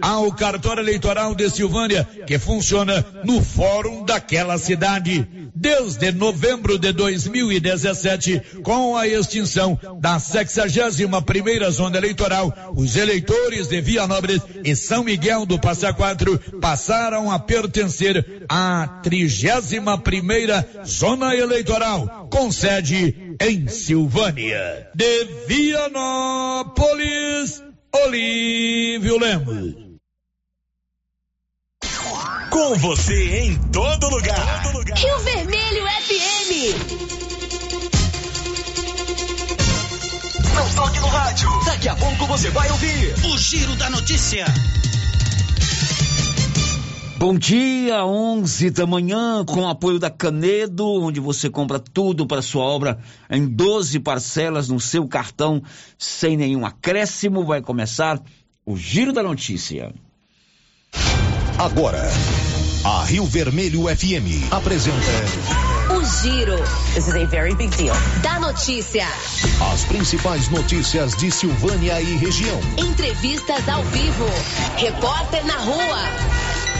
ao cartório eleitoral de Silvânia, que funciona no fórum daquela cidade. Desde novembro de 2017, com a extinção da 61 primeira zona eleitoral, os eleitores de Vianópolis e São Miguel do Passa Quatro passaram a pertencer à 31 primeira zona eleitoral, com sede em Silvânia. De Vianópolis, Olívio Lemos. Com você em todo lugar. Todo lugar. Rio Vermelho FM. Não toque no rádio. Daqui a pouco você vai ouvir o Giro da Notícia. Bom dia, 11 da manhã, com apoio da Canedo, onde você compra tudo para sua obra em 12 parcelas no seu cartão, sem nenhum acréscimo. Vai começar o Giro da Notícia. Agora, a Rio Vermelho FM apresenta. O Giro. This is a very big deal. Da notícia. As principais notícias de Silvânia e região. Entrevistas ao vivo. Repórter na rua.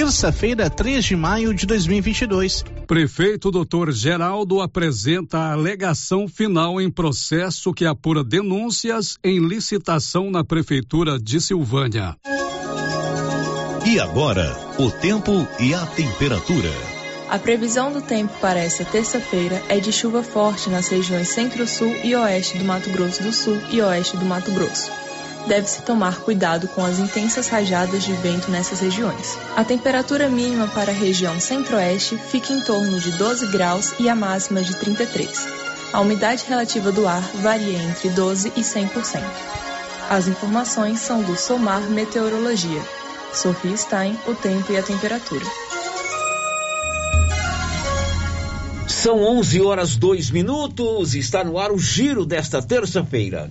Terça-feira, 3 de maio de 2022. Prefeito Dr. Geraldo apresenta a alegação final em processo que apura denúncias em licitação na Prefeitura de Silvânia. E agora, o tempo e a temperatura. A previsão do tempo para esta terça-feira é de chuva forte nas regiões centro-sul e oeste do Mato Grosso do Sul e oeste do Mato Grosso deve-se tomar cuidado com as intensas rajadas de vento nessas regiões. A temperatura mínima para a região centro-oeste fica em torno de 12 graus e a máxima de 33. A umidade relativa do ar varia entre 12 e 100%. As informações são do Somar Meteorologia. Sofia Stein, o tempo e a temperatura. São 11 horas 2 minutos. Está no ar o giro desta terça-feira.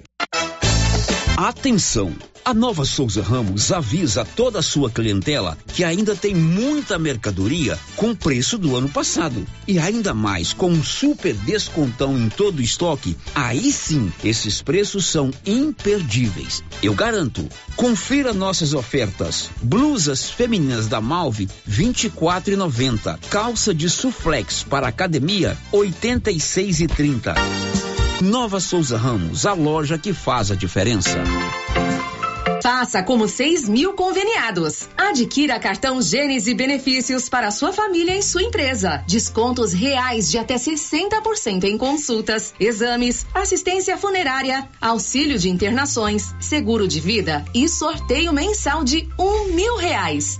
Atenção! A Nova Souza Ramos avisa toda a sua clientela que ainda tem muita mercadoria com preço do ano passado. E ainda mais, com um super descontão em todo o estoque, aí sim, esses preços são imperdíveis. Eu garanto. Confira nossas ofertas. Blusas femininas da Malve, R$ 24,90. Calça de suflex para academia, R$ 86,30. Nova Souza Ramos, a loja que faz a diferença. Faça como 6 mil conveniados. Adquira cartão Gênese Benefícios para sua família e sua empresa. Descontos reais de até 60% em consultas, exames, assistência funerária, auxílio de internações, seguro de vida e sorteio mensal de um mil reais.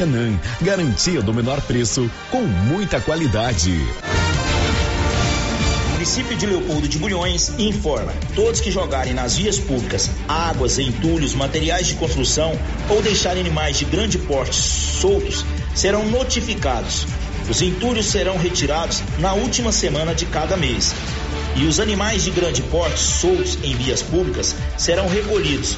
Maracanã, garantia do menor preço com muita qualidade. O município de Leopoldo de Bulhões informa: todos que jogarem nas vias públicas águas, entulhos, materiais de construção ou deixarem animais de grande porte soltos serão notificados. Os entulhos serão retirados na última semana de cada mês. E os animais de grande porte soltos em vias públicas serão recolhidos.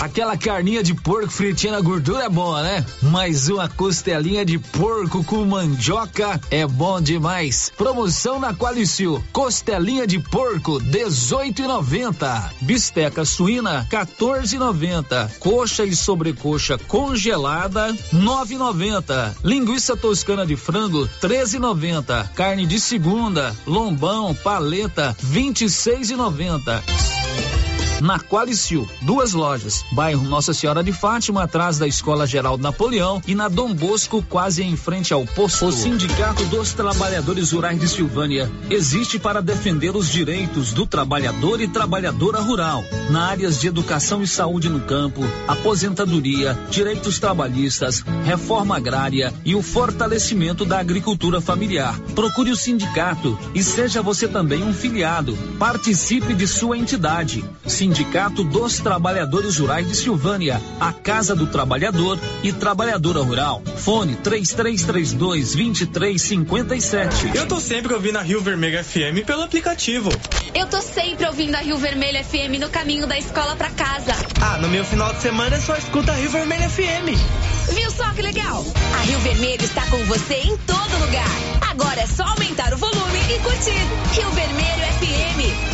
Aquela carninha de porco fritinha na gordura é boa, né? Mas uma costelinha de porco com mandioca é bom demais. Promoção na Qualicil. Costelinha de porco 18,90. Bisteca suína 14,90. Coxa e sobrecoxa congelada 9,90. Linguiça toscana de frango 13,90. Carne de segunda, lombão, paleta 26,90 na Qualicil. Duas lojas, bairro Nossa Senhora de Fátima, atrás da Escola Geraldo Napoleão e na Dom Bosco, quase em frente ao posto. O Sindicato dos Trabalhadores Rurais de Silvânia existe para defender os direitos do trabalhador e trabalhadora rural, na áreas de educação e saúde no campo, aposentadoria, direitos trabalhistas, reforma agrária e o fortalecimento da agricultura familiar. Procure o sindicato e seja você também um filiado. Participe de sua entidade. Dos Trabalhadores Rurais de Silvânia, a Casa do Trabalhador e Trabalhadora Rural. Fone 3332 2357. Eu tô sempre ouvindo a Rio Vermelho FM pelo aplicativo. Eu tô sempre ouvindo a Rio Vermelho FM no caminho da escola pra casa. Ah, no meu final de semana eu só escuto a Rio Vermelho FM. Viu só que legal? A Rio Vermelho está com você em todo lugar. Agora é só aumentar o volume e curtir. Rio Vermelho FM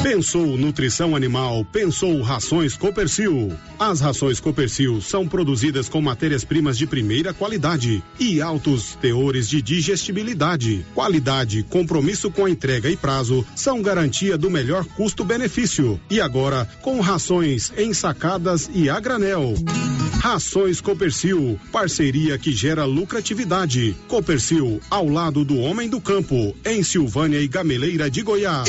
Pensou nutrição animal, pensou rações Copercil. As rações Copercil são produzidas com matérias-primas de primeira qualidade e altos teores de digestibilidade. Qualidade, compromisso com a entrega e prazo são garantia do melhor custo-benefício. E agora, com rações ensacadas e a granel. Rações Copercil, parceria que gera lucratividade. Copercil, ao lado do homem do campo, em Silvânia e Gameleira de Goiás.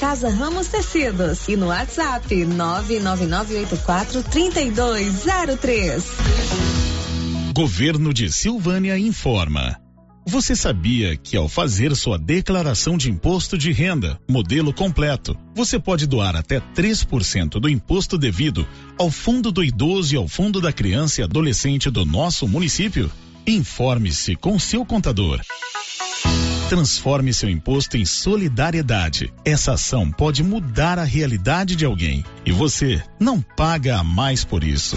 Casa Ramos Tecidos e no WhatsApp 999843203. Governo de Silvânia informa. Você sabia que ao fazer sua declaração de imposto de renda, modelo completo, você pode doar até 3% do imposto devido ao Fundo do Idoso e ao Fundo da Criança e Adolescente do nosso município? Informe-se com seu contador. Transforme seu imposto em solidariedade. Essa ação pode mudar a realidade de alguém e você não paga a mais por isso.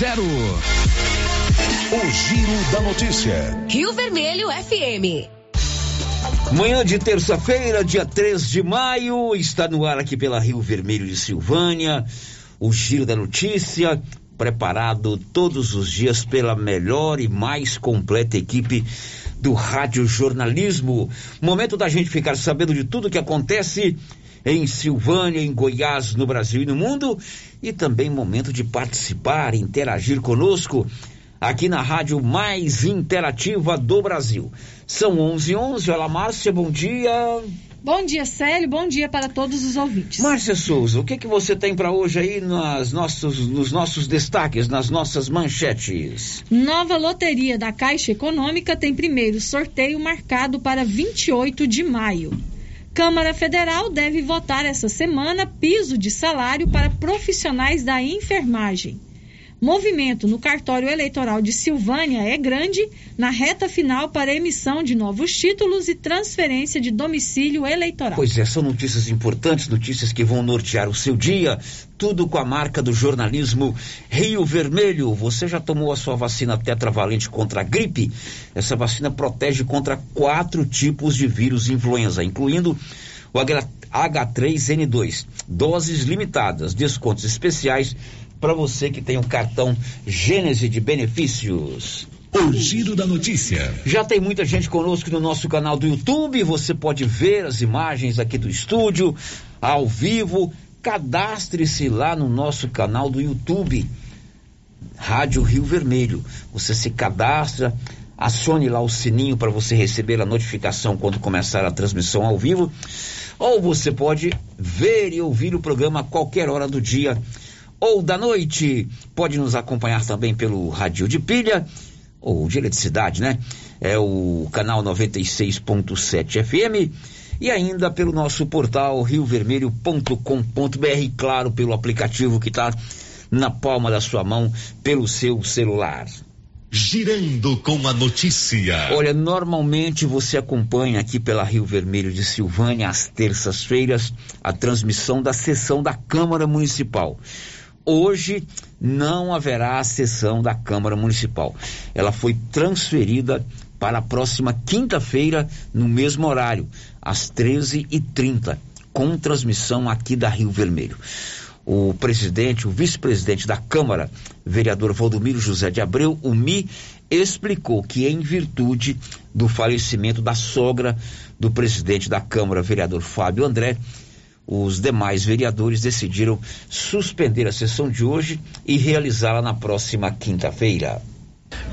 8200. O Giro da Notícia. Rio Vermelho FM. Manhã de terça-feira, dia 3 de maio, está no ar aqui pela Rio Vermelho de Silvânia, o Giro da Notícia, preparado todos os dias pela melhor e mais completa equipe do rádio jornalismo. Momento da gente ficar sabendo de tudo que acontece em Silvânia, em Goiás, no Brasil e no mundo, e também momento de participar, interagir conosco aqui na rádio mais interativa do Brasil. São 11:11. 11. Olá, Márcia, bom dia. Bom dia, Célio. Bom dia para todos os ouvintes. Márcia Souza, o que que você tem para hoje aí nas nossos, nos nossos destaques, nas nossas manchetes? Nova loteria da Caixa Econômica tem primeiro sorteio marcado para 28 de maio. Câmara Federal deve votar essa semana piso de salário para profissionais da enfermagem. Movimento no cartório eleitoral de Silvânia é grande na reta final para emissão de novos títulos e transferência de domicílio eleitoral. Pois é, são notícias importantes, notícias que vão nortear o seu dia. Tudo com a marca do jornalismo Rio Vermelho. Você já tomou a sua vacina tetravalente contra a gripe? Essa vacina protege contra quatro tipos de vírus influenza, incluindo o H3N2. Doses limitadas, descontos especiais para você que tem o um cartão Gênese de benefícios. O Giro da Notícia. Já tem muita gente conosco no nosso canal do YouTube. Você pode ver as imagens aqui do estúdio, ao vivo. Cadastre-se lá no nosso canal do YouTube, Rádio Rio Vermelho. Você se cadastra, acione lá o sininho para você receber a notificação quando começar a transmissão ao vivo. Ou você pode ver e ouvir o programa a qualquer hora do dia ou da noite. Pode nos acompanhar também pelo Rádio de Pilha ou de eletricidade, né? É o canal 96.7 FM e ainda pelo nosso portal riovermelho.com.br, claro, pelo aplicativo que está na palma da sua mão pelo seu celular. Girando com a notícia. Olha, normalmente você acompanha aqui pela Rio Vermelho de Silvânia, às terças-feiras, a transmissão da sessão da Câmara Municipal. Hoje não haverá sessão da Câmara Municipal. Ela foi transferida para a próxima quinta-feira, no mesmo horário, às 13h30, com transmissão aqui da Rio Vermelho. O presidente, o vice-presidente da Câmara, vereador Valdomiro José de Abreu, o MI, explicou que, em virtude do falecimento da sogra do presidente da Câmara, vereador Fábio André, os demais vereadores decidiram suspender a sessão de hoje e realizá-la na próxima quinta-feira.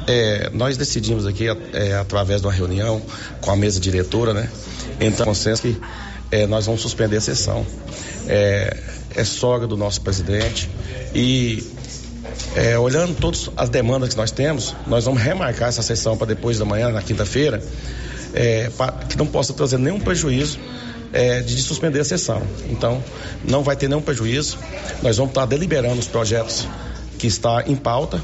É, nós decidimos aqui, é, através de uma reunião com a mesa diretora, né? Então, consenso que é, nós vamos suspender a sessão. É, é sogra do nosso presidente e é, olhando todas as demandas que nós temos, nós vamos remarcar essa sessão para depois da manhã, na quinta-feira, é, que não possa trazer nenhum prejuízo é, de suspender a sessão. Então, não vai ter nenhum prejuízo. Nós vamos estar deliberando os projetos que está em pauta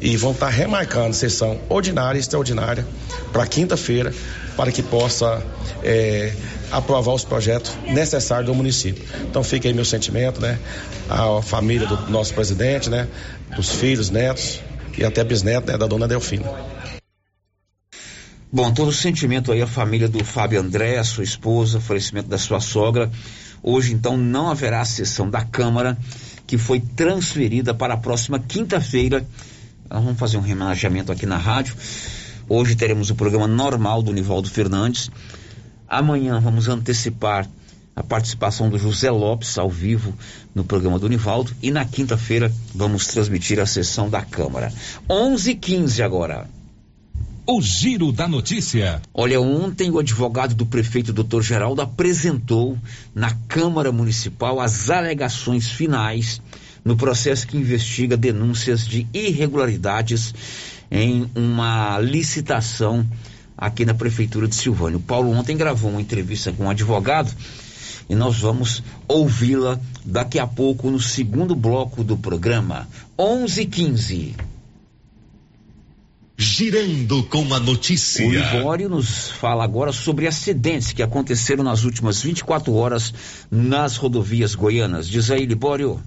e vão estar remarcando sessão ordinária e extraordinária para quinta-feira, para que possa é, aprovar os projetos necessários do município. Então fica aí meu sentimento, né? A família do nosso presidente, né? Dos filhos, netos e até bisneto né? da dona Delfina. Bom, todo o sentimento aí, a família do Fábio André, a sua esposa, o falecimento da sua sogra. Hoje, então, não haverá sessão da Câmara, que foi transferida para a próxima quinta-feira. Nós vamos fazer um remanejamento aqui na rádio. Hoje teremos o programa normal do Nivaldo Fernandes. Amanhã vamos antecipar a participação do José Lopes ao vivo no programa do Nivaldo. E na quinta-feira vamos transmitir a sessão da Câmara. 11:15 agora. O Giro da Notícia. Olha, ontem o advogado do prefeito Dr. Geraldo apresentou na Câmara Municipal as alegações finais no processo que investiga denúncias de irregularidades em uma licitação aqui na prefeitura de Silvânia. O Paulo ontem gravou uma entrevista com um advogado e nós vamos ouvi-la daqui a pouco no segundo bloco do programa, 11:15. Girando com a notícia. O Libório nos fala agora sobre acidentes que aconteceram nas últimas 24 horas nas rodovias goianas. Diz aí, Libório.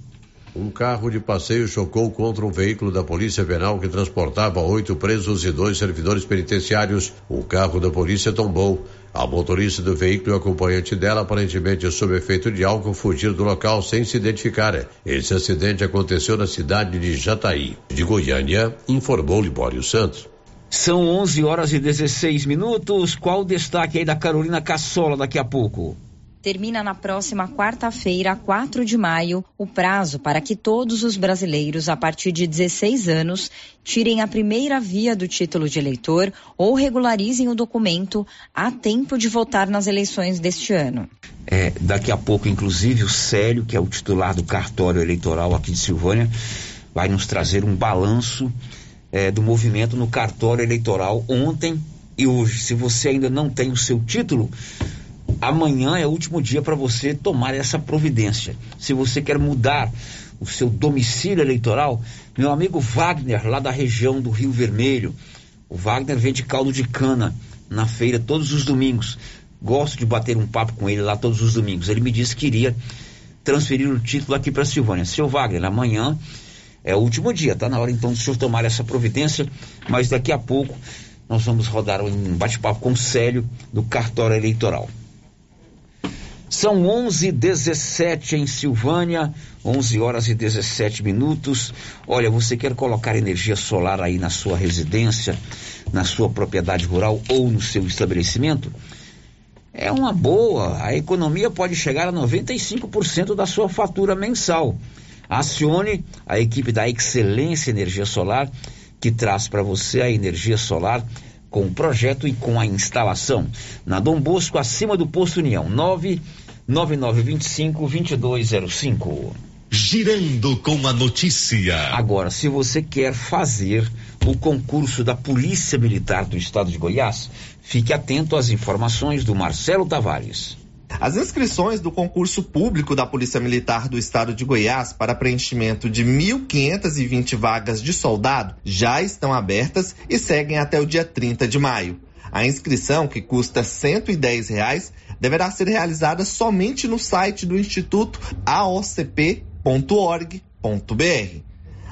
Um carro de passeio chocou contra um veículo da Polícia Penal que transportava oito presos e dois servidores penitenciários. O carro da polícia tombou. A motorista do veículo e o acompanhante dela, aparentemente sob efeito de álcool, fugiram do local sem se identificar. Esse acidente aconteceu na cidade de Jataí. De Goiânia, informou Libório Santos. São 11 horas e 16 minutos. Qual o destaque aí da Carolina Cassola daqui a pouco? Termina na próxima quarta-feira, 4 de maio, o prazo para que todos os brasileiros a partir de 16 anos tirem a primeira via do título de eleitor ou regularizem o documento a tempo de votar nas eleições deste ano. É, daqui a pouco, inclusive, o Célio, que é o titular do cartório eleitoral aqui de Silvânia, vai nos trazer um balanço é, do movimento no cartório eleitoral ontem e hoje. Se você ainda não tem o seu título, amanhã é o último dia para você tomar essa providência. Se você quer mudar o seu domicílio eleitoral, meu amigo Wagner, lá da região do Rio Vermelho, o Wagner vende caldo de cana na feira todos os domingos. Gosto de bater um papo com ele lá todos os domingos. Ele me disse que iria transferir o título aqui para Silvânia. Seu Wagner, amanhã é o último dia, tá na hora então do senhor tomar essa providência, mas daqui a pouco nós vamos rodar um bate-papo com o Célio do cartório eleitoral. São 11:17 em Silvânia, 11 horas e 17 minutos. Olha, você quer colocar energia solar aí na sua residência, na sua propriedade rural ou no seu estabelecimento? É uma boa. A economia pode chegar a 95% da sua fatura mensal. Acione a equipe da Excelência Energia Solar, que traz para você a energia solar com o projeto e com a instalação. Na Dom Bosco, acima do Posto União, 99925 2205. Girando com a notícia. Agora, se você quer fazer o concurso da Polícia Militar do Estado de Goiás, fique atento às informações do Marcelo Tavares. As inscrições do concurso público da Polícia Militar do Estado de Goiás para preenchimento de 1.520 vagas de soldado já estão abertas e seguem até o dia 30 de maio. A inscrição, que custa 110 reais, deverá ser realizada somente no site do Instituto aocp.org.br.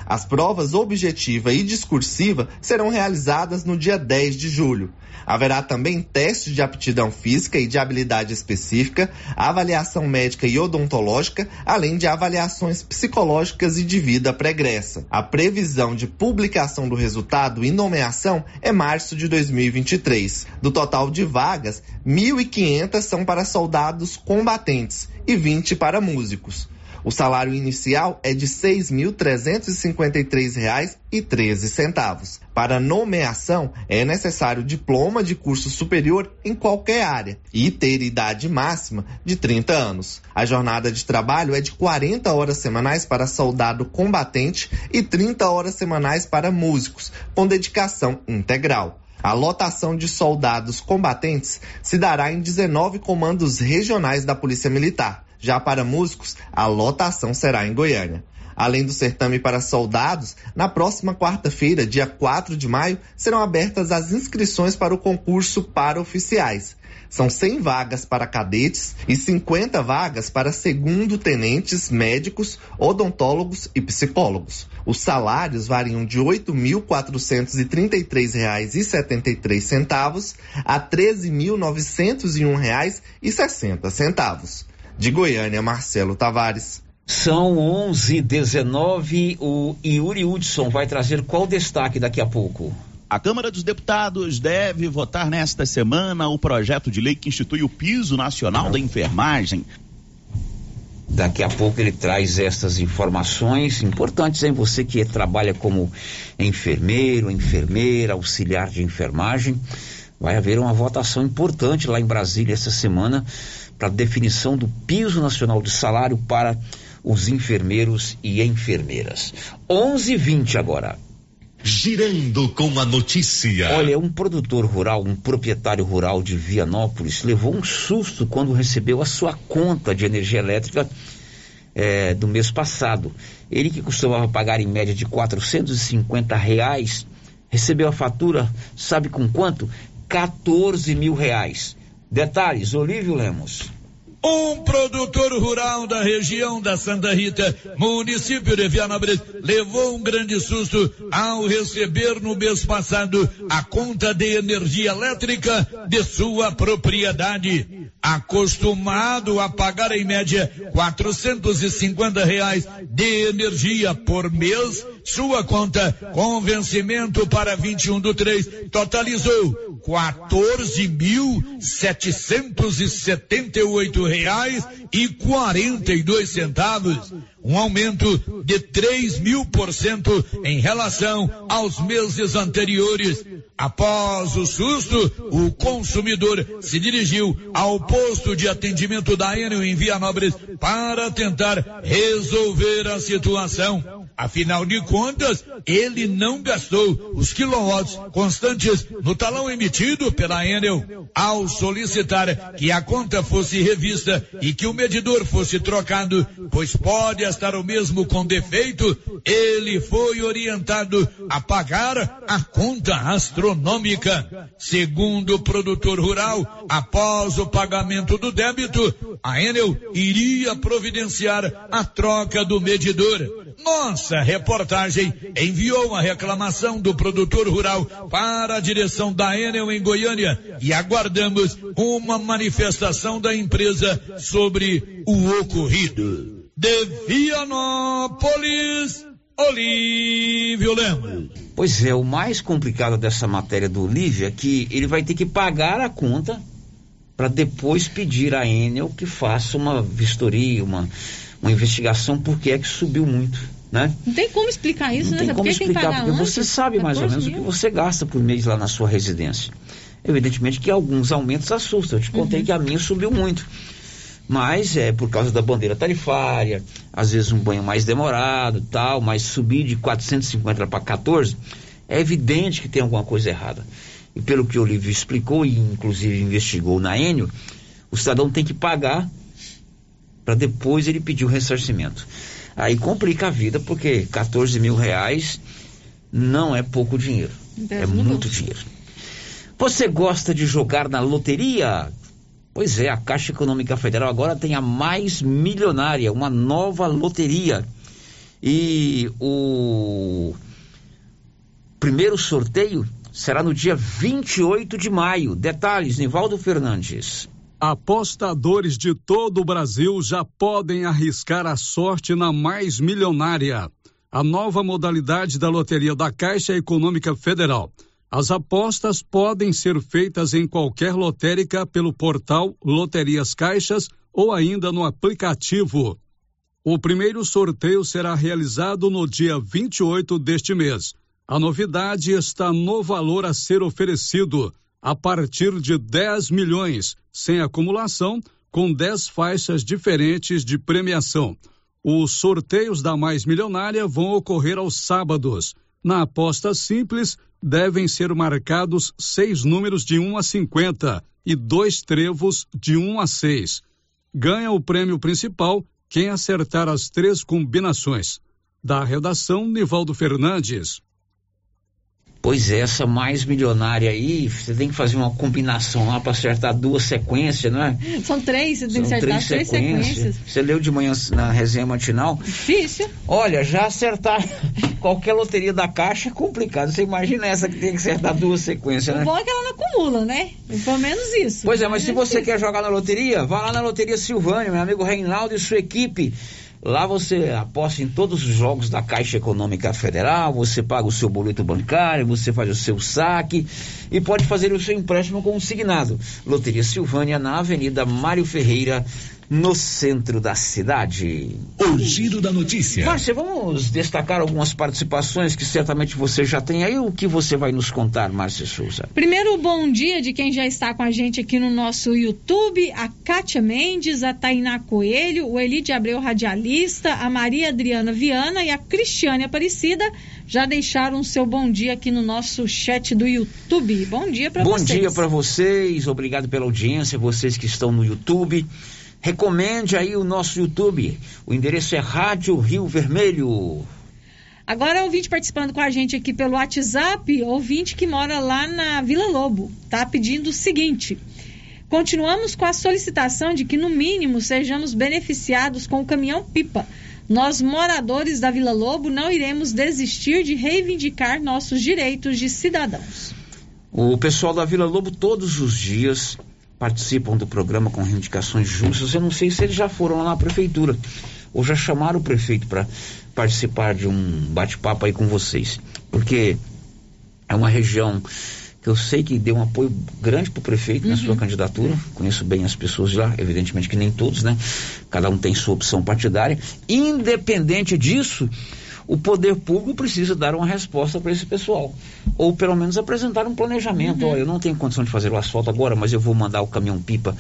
As provas objetiva e discursiva serão realizadas no dia 10 de julho. Haverá também testes de aptidão física e de habilidade específica, avaliação médica e odontológica, além de avaliações psicológicas e de vida pregressa. A previsão de publicação do resultado e nomeação é março de 2023. Do total de vagas, 1.500 são para soldados combatentes e 20 para músicos. O salário inicial é de R$ 6.353,13. Para nomeação, é necessário diploma de curso superior em qualquer área e ter idade máxima de 30 anos. A jornada de trabalho é de 40 horas semanais para soldado combatente e 30 horas semanais para músicos, com dedicação integral. A lotação de soldados combatentes se dará em 19 comandos regionais da Polícia Militar. Já para músicos, a lotação será em Goiânia. Além do certame para soldados, na próxima quarta-feira, dia 4 de maio, serão abertas as inscrições para o concurso para oficiais. São 100 vagas para cadetes e 50 vagas para segundo-tenentes, médicos, odontólogos e psicólogos. Os salários variam de R$ 8.433,73 a R$ 13.901,60. De Goiânia, Marcelo Tavares. São 11 19 O Yuri Hudson vai trazer qual destaque daqui a pouco? A Câmara dos Deputados deve votar nesta semana o projeto de lei que institui o piso nacional da enfermagem. Daqui a pouco ele traz essas informações importantes em você que trabalha como enfermeiro, enfermeira, auxiliar de enfermagem. Vai haver uma votação importante lá em Brasília essa semana para definição do piso nacional de salário para os enfermeiros e enfermeiras. 11:20 agora. Girando com a notícia. Olha, um produtor rural, um proprietário rural de Vianópolis, levou um susto quando recebeu a sua conta de energia elétrica é, do mês passado. Ele que costumava pagar em média de 450 reais, recebeu a fatura, sabe com quanto? 14 mil reais. Detalhes, Olívio Lemos. Um produtor rural da região da Santa Rita, município de Vianópolis, levou um grande susto ao receber no mês passado a conta de energia elétrica de sua propriedade. Acostumado a pagar em média 450 reais de energia por mês, sua conta com vencimento para 21 do 3 totalizou 14.778 reais e 42 centavos, um aumento de 3 mil por cento em relação aos meses anteriores. Após o susto, o consumidor se dirigiu ao posto de atendimento da Enel em Vianópolis para tentar resolver a situação. Afinal de contas, ele não gastou os quilowatts constantes no talão emitido pela Enel. Ao solicitar que a conta fosse revista e que o medidor fosse trocado, pois pode estar o mesmo com defeito, ele foi orientado a pagar a conta astronômica. Segundo o produtor rural, após o pagamento do débito, a Enel iria providenciar a troca do medidor. Nossa reportagem enviou uma reclamação do produtor rural para a direção da Enel em Goiânia e aguardamos uma manifestação da empresa sobre o ocorrido. De Vianópolis, Olívio Lemos. Pois é, o mais complicado dessa matéria do Olívio é que ele vai ter que pagar a conta para depois pedir à Enel que faça uma vistoria, uma uma investigação porque é que subiu muito, né? Não tem como explicar isso, Não né? tem como porque explicar, porque antes, você sabe mais ou menos mil. o que você gasta por mês lá na sua residência. Evidentemente que alguns aumentos assustam. Eu te contei Uhum. que a minha subiu muito. Mas é por causa da bandeira tarifária, às vezes um banho mais demorado, tal, mas subir de 450 para 14, é evidente que tem alguma coisa errada. E pelo que o Olívio explicou e inclusive investigou na Enio, o cidadão tem que pagar para depois ele pedir o ressarcimento. Aí complica a vida, porque 14 mil reais não é pouco dinheiro. É muito dinheiro. Você gosta de jogar na loteria? Pois é, a Caixa Econômica Federal agora tem a mais milionária, uma nova loteria. E o primeiro sorteio será no dia 28 de maio. Detalhes, Nivaldo Fernandes. Apostadores de todo o Brasil já podem arriscar a sorte na mais milionária. A nova modalidade da loteria da Caixa Econômica Federal. As apostas podem ser feitas em qualquer lotérica pelo portal Loterias Caixas ou ainda no aplicativo. O primeiro sorteio será realizado no dia 28 deste mês. A novidade está no valor a ser oferecido, a partir de 10 milhões, sem acumulação, com 10 faixas diferentes de premiação. Os sorteios da Mais Milionária vão ocorrer aos sábados. Na aposta simples, devem ser marcados seis números de 1 a 50 e dois trevos de 1 a 6. Ganha o prêmio principal quem acertar as três combinações. Da redação, Nivaldo Fernandes. Pois é, essa mais milionária aí, você tem que fazer uma combinação lá para acertar duas sequências, não é? São três, você tem que acertar três, sequências. Você leu de manhã na resenha matinal? Difícil. Olha, já acertar qualquer loteria da caixa é complicado. Você imagina essa que tem que acertar duas sequências, O né? bom é que ela não acumula, né? Pelo menos isso. Pois é, mas se você difícil. quer jogar na loteria, vá lá na Loteria Silvânia, meu amigo Reinaldo e sua equipe. Lá você aposta em todos os jogos da Caixa Econômica Federal, você paga o seu boleto bancário, você faz o seu saque e pode fazer o seu empréstimo consignado. Loteria Silvânia na Avenida Mário Ferreira, no centro da cidade. O giro da notícia. Márcia, vamos destacar algumas participações que certamente você já tem aí. O que você vai nos contar, Márcia Souza? Primeiro, bom dia de quem já está com a gente aqui no nosso YouTube: a Kátia Mendes, a Tainá Coelho, o Eli de Abreu Radialista, a Maria Adriana Viana e a Cristiane Aparecida já deixaram o seu bom dia aqui no nosso chat do YouTube. Bom dia para Bom vocês. dia para vocês, obrigado pela audiência, vocês que estão no YouTube. Recomende aí o nosso YouTube. O endereço é Rádio Rio Vermelho. Agora, ouvinte participando com a gente aqui pelo WhatsApp, ouvinte que mora lá na Vila Lobo, tá pedindo o seguinte. Continuamos com a solicitação de que, no mínimo, sejamos beneficiados com o caminhão-pipa. Nós, moradores da Vila Lobo, não iremos desistir de reivindicar nossos direitos de cidadãos. O pessoal da Vila Lobo todos os dias participam do programa com reivindicações justas. Eu não sei se eles já foram lá na prefeitura ou já chamaram o prefeito para participar de um bate-papo aí com vocês, porque é uma região que eu sei que deu um apoio grande para o prefeito na sua candidatura. Conheço bem as pessoas de lá, evidentemente que nem todos, né? Cada um tem sua opção partidária. Independente disso, o poder público precisa dar uma resposta para esse pessoal. Ou pelo menos apresentar um planejamento. Olha, eu não tenho condição de fazer o asfalto agora, mas eu vou mandar o caminhão-pipa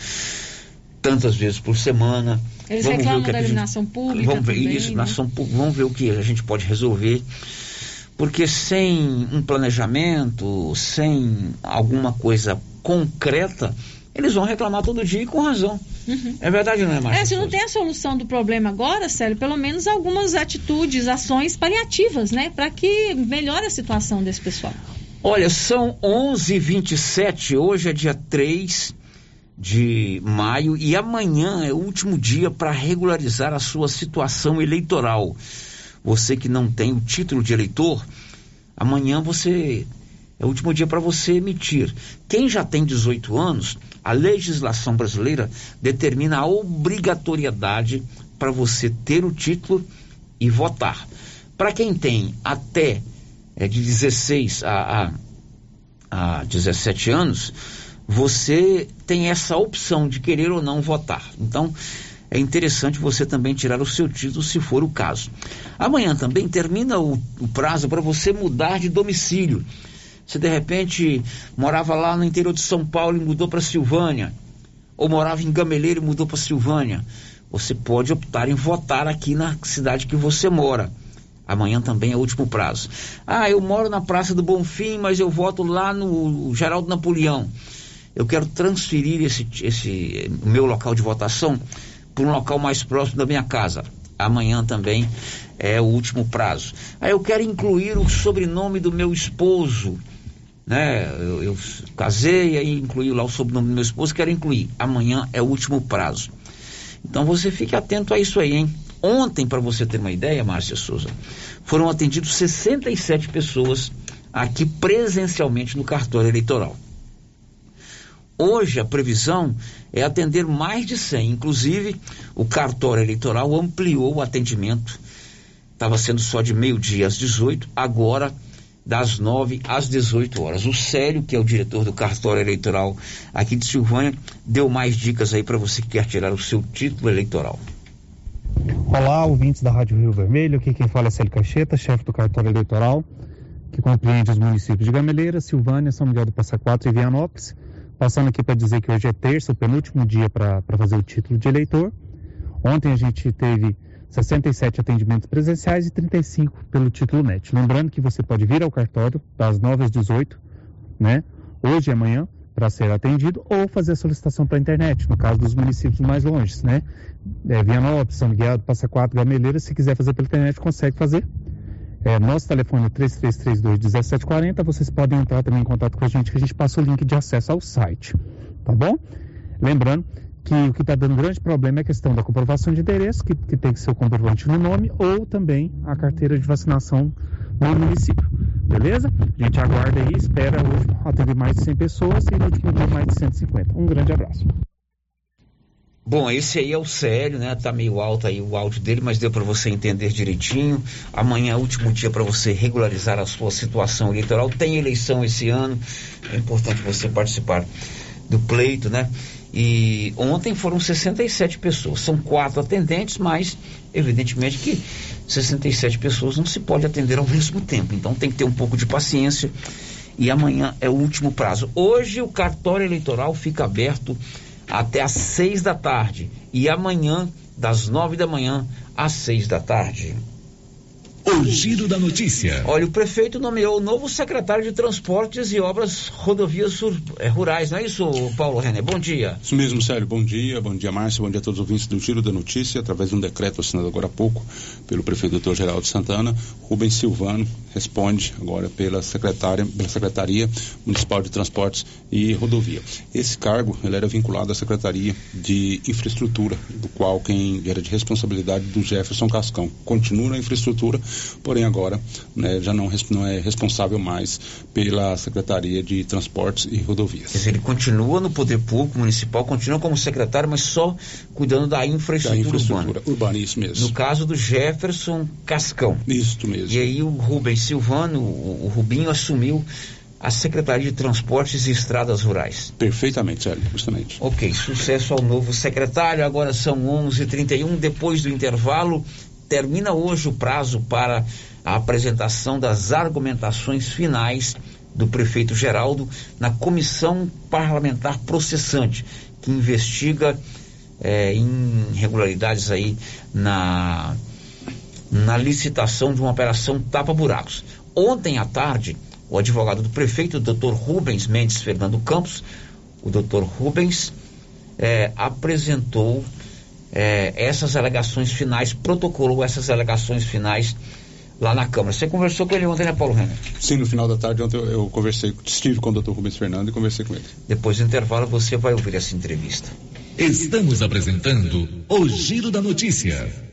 tantas vezes por semana. Eles Vamos ver reclamam o que da a gente- iluminação pública Vamos ver também, isso, né? iluminação pública, vamos ver o que a gente pode resolver. Porque sem um planejamento, sem alguma coisa concreta, eles vão reclamar todo dia e com razão. É verdade, não é, Márcia? É, se não tem a solução do problema agora, Célio, pelo menos algumas atitudes, ações paliativas, né? Para que melhore a situação desse pessoal. Olha, são 11h27, hoje é dia 3 de maio e amanhã é o último dia para regularizar a sua situação eleitoral. Você que não tem o título de eleitor, amanhã você é o último dia para você emitir. Quem já tem 18 anos, a legislação brasileira determina a obrigatoriedade para você ter o título e votar. Para quem tem até é, de 16 a, a, a 17 anos, você tem essa opção de querer ou não votar. Então, é interessante você também tirar o seu título, se for o caso. Amanhã também termina o, o prazo para você mudar de domicílio. Se de repente morava lá no interior de São Paulo e mudou para Silvânia, ou morava em Gameleiro e mudou para Silvânia, você pode optar em votar aqui na cidade que você mora. Amanhã também é o último prazo. Ah, eu moro na Praça do Bonfim, mas eu voto lá no Geraldo Napoleão. Eu quero transferir esse, esse meu local de votação para um local mais próximo da minha casa. Amanhã também é o último prazo. Ah, eu quero incluir o sobrenome do meu esposo. Né? Eu, eu casei, aí incluí lá o sobrenome do meu esposo, quero incluir. Amanhã é o último prazo. Então você fique atento a isso aí, hein? Ontem, para você ter uma ideia, Márcia Souza, foram atendidos 67 pessoas aqui presencialmente no cartório eleitoral. Hoje a previsão é atender mais de 100. Inclusive, o cartório eleitoral ampliou o atendimento. Estava sendo só de meio-dia às 18, agora das 9 às 18 horas. O Célio, que é o diretor do cartório eleitoral aqui de Silvânia, deu mais dicas aí para você que quer tirar o seu título eleitoral. Olá, ouvintes da Rádio Rio Vermelho. Aqui quem fala é Célio Cacheta, chefe do cartório eleitoral, que compreende os municípios de Gameleira, Silvânia, São Miguel do Passa Quatro e Vianópolis. Passando aqui para dizer que hoje é terça, o penúltimo dia para fazer o título de eleitor. Ontem a gente teve 67 atendimentos presenciais e 35 pelo título NET. Lembrando que você pode vir ao cartório das 9 às 18, né? Hoje e amanhã, para ser atendido, ou fazer a solicitação para a internet, no caso dos municípios mais longes, né? É, Vianópolis, São Miguel, Passa Quatro, Gameleira, se quiser fazer pela internet, consegue fazer. É, nosso telefone é 3332-1740. Vocês podem entrar também em contato com a gente, que a gente passa o link de acesso ao site. Tá bom? Lembrando que o que está dando grande problema é a questão da comprovação de endereço, que, que tem que ser o comprovante no nome, ou também a carteira de vacinação no município. Beleza? A gente aguarda aí, espera hoje atender mais de 100 pessoas e no último dia mais de 150. Um grande abraço. Bom, esse aí é o sério, né? Tá meio alto aí o áudio dele, mas deu para você entender direitinho. Amanhã é o último dia para você regularizar a sua situação eleitoral. Tem eleição esse ano, é importante você participar do pleito, né? E ontem foram 67 pessoas. São quatro atendentes, mas evidentemente que 67 pessoas não se pode atender ao mesmo tempo. Então tem que ter um pouco de paciência. E amanhã é o último prazo. Hoje o cartório eleitoral fica aberto até às seis da tarde. E amanhã, das nove da manhã às seis da tarde. O giro da notícia. Olha, o prefeito nomeou o novo secretário de Transportes e Obras Rodovias eh, Rurais, não é isso, Paulo René? Bom dia. Isso mesmo, Sérgio. Bom dia, bom dia, Márcio, bom dia a todos os ouvintes do Giro da Notícia, através de um decreto assinado agora há pouco pelo prefeito doutor Geraldo Santana, Rubens Silvano responde agora pela secretária, pela Secretaria Municipal de Transportes e Rodovia. Esse cargo, ele era vinculado à Secretaria de Infraestrutura, do qual quem era de responsabilidade do Jefferson Cascão. Continua na infraestrutura, porém agora né, já não, não é responsável mais pela Secretaria de Transportes e Rodovias. Quer dizer, ele continua no poder público municipal, continua como secretário, mas só cuidando da infraestrutura, da infraestrutura urbana. urbana. Isso mesmo. No caso do Jefferson Cascão. Isso mesmo. E aí o Rubens Silvano, o, o Rubinho, assumiu a Secretaria de Transportes e Estradas Rurais. Perfeitamente, Sérgio, justamente. Ok, sucesso ao novo secretário. Agora são 11h31, depois do intervalo. Termina hoje o prazo para a apresentação das argumentações finais do prefeito Geraldo na comissão parlamentar processante, que investiga é, irregularidades aí na, na licitação de uma operação tapa-buracos. Ontem à tarde, o advogado do prefeito, o doutor Rubens Mendes Fernando Campos, o doutor Rubens, é, apresentou é, essas alegações finais, protocolou essas alegações finais lá na Câmara. Você conversou com ele ontem, né, Paulo Renner? Sim, no final da tarde ontem eu, eu conversei, estive com o doutor Rubens Fernando e conversei com ele. Depois do intervalo você vai ouvir essa entrevista. Estamos apresentando o Giro da Notícia.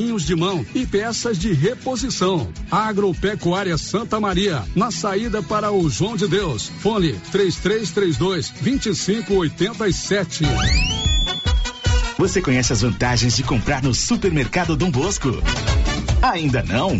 de mão e peças de reposição. Agropecuária Santa Maria, na saída para o João de Deus. Fone 3332 2587. Você conhece as vantagens de comprar no Supermercado Dom Bosco? Ainda não?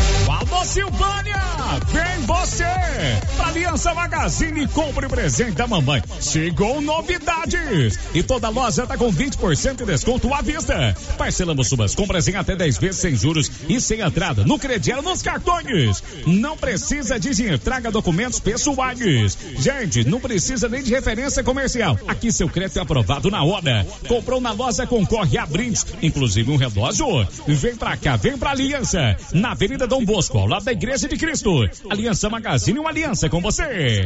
Silvânia, vem você! Aliança Magazine, compre presente da mamãe. Chegou novidades! E toda loja tá com 20% de desconto à vista. Parcelamos suas compras em até 10 vezes sem juros e sem entrada no crediário nos cartões. Não precisa de dinheiro, traga documentos pessoais. Gente, não precisa nem de referência comercial. Aqui seu crédito é aprovado na hora. Comprou na loja, concorre a brindes, inclusive um relógio. Vem pra cá, vem pra Aliança, na Avenida Dom Bosco, lado da Igreja de Cristo. Aliança Magazine, uma aliança com você.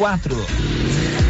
quatro.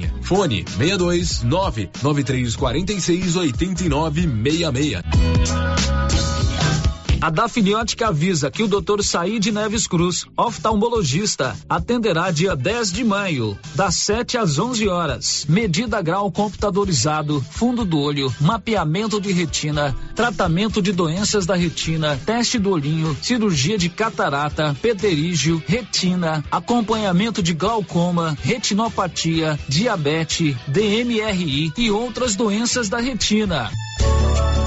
Zuquinha. Fone 62 99346 8966. A Dafniótica avisa que o Dr. Said Neves Cruz, oftalmologista, atenderá dia 10 de maio, das 7 às 11 horas. Medida grau computadorizado, fundo do olho, mapeamento de retina, tratamento de doenças da retina, teste do olhinho, cirurgia de catarata, pterígio, retina, acompanhamento de glaucoma, retinopatia, diabetes, DMRI e outras doenças da retina.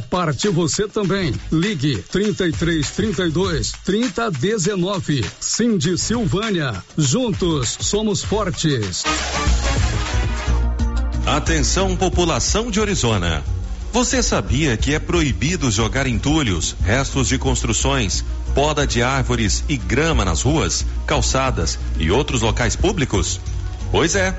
parte você também. Ligue 33 32 30 19. Cindy Silvânia. Juntos somos fortes. Atenção, população de Orizona. Você sabia que é proibido jogar entulhos, restos de construções, poda de árvores e grama nas ruas, calçadas e outros locais públicos? Pois é.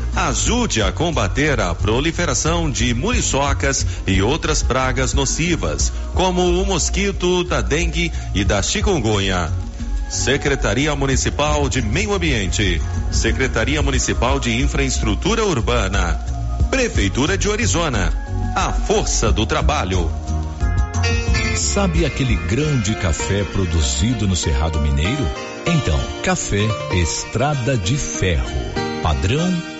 Ajude a combater a proliferação de muriçocas e outras pragas nocivas, como o mosquito da dengue e da chikungunya. Secretaria Municipal de Meio Ambiente, Secretaria Municipal de Infraestrutura Urbana, Prefeitura de Orizona. A força do trabalho. Sabe aquele grande café produzido no Cerrado Mineiro? Então, café Estrada de Ferro. Padrão,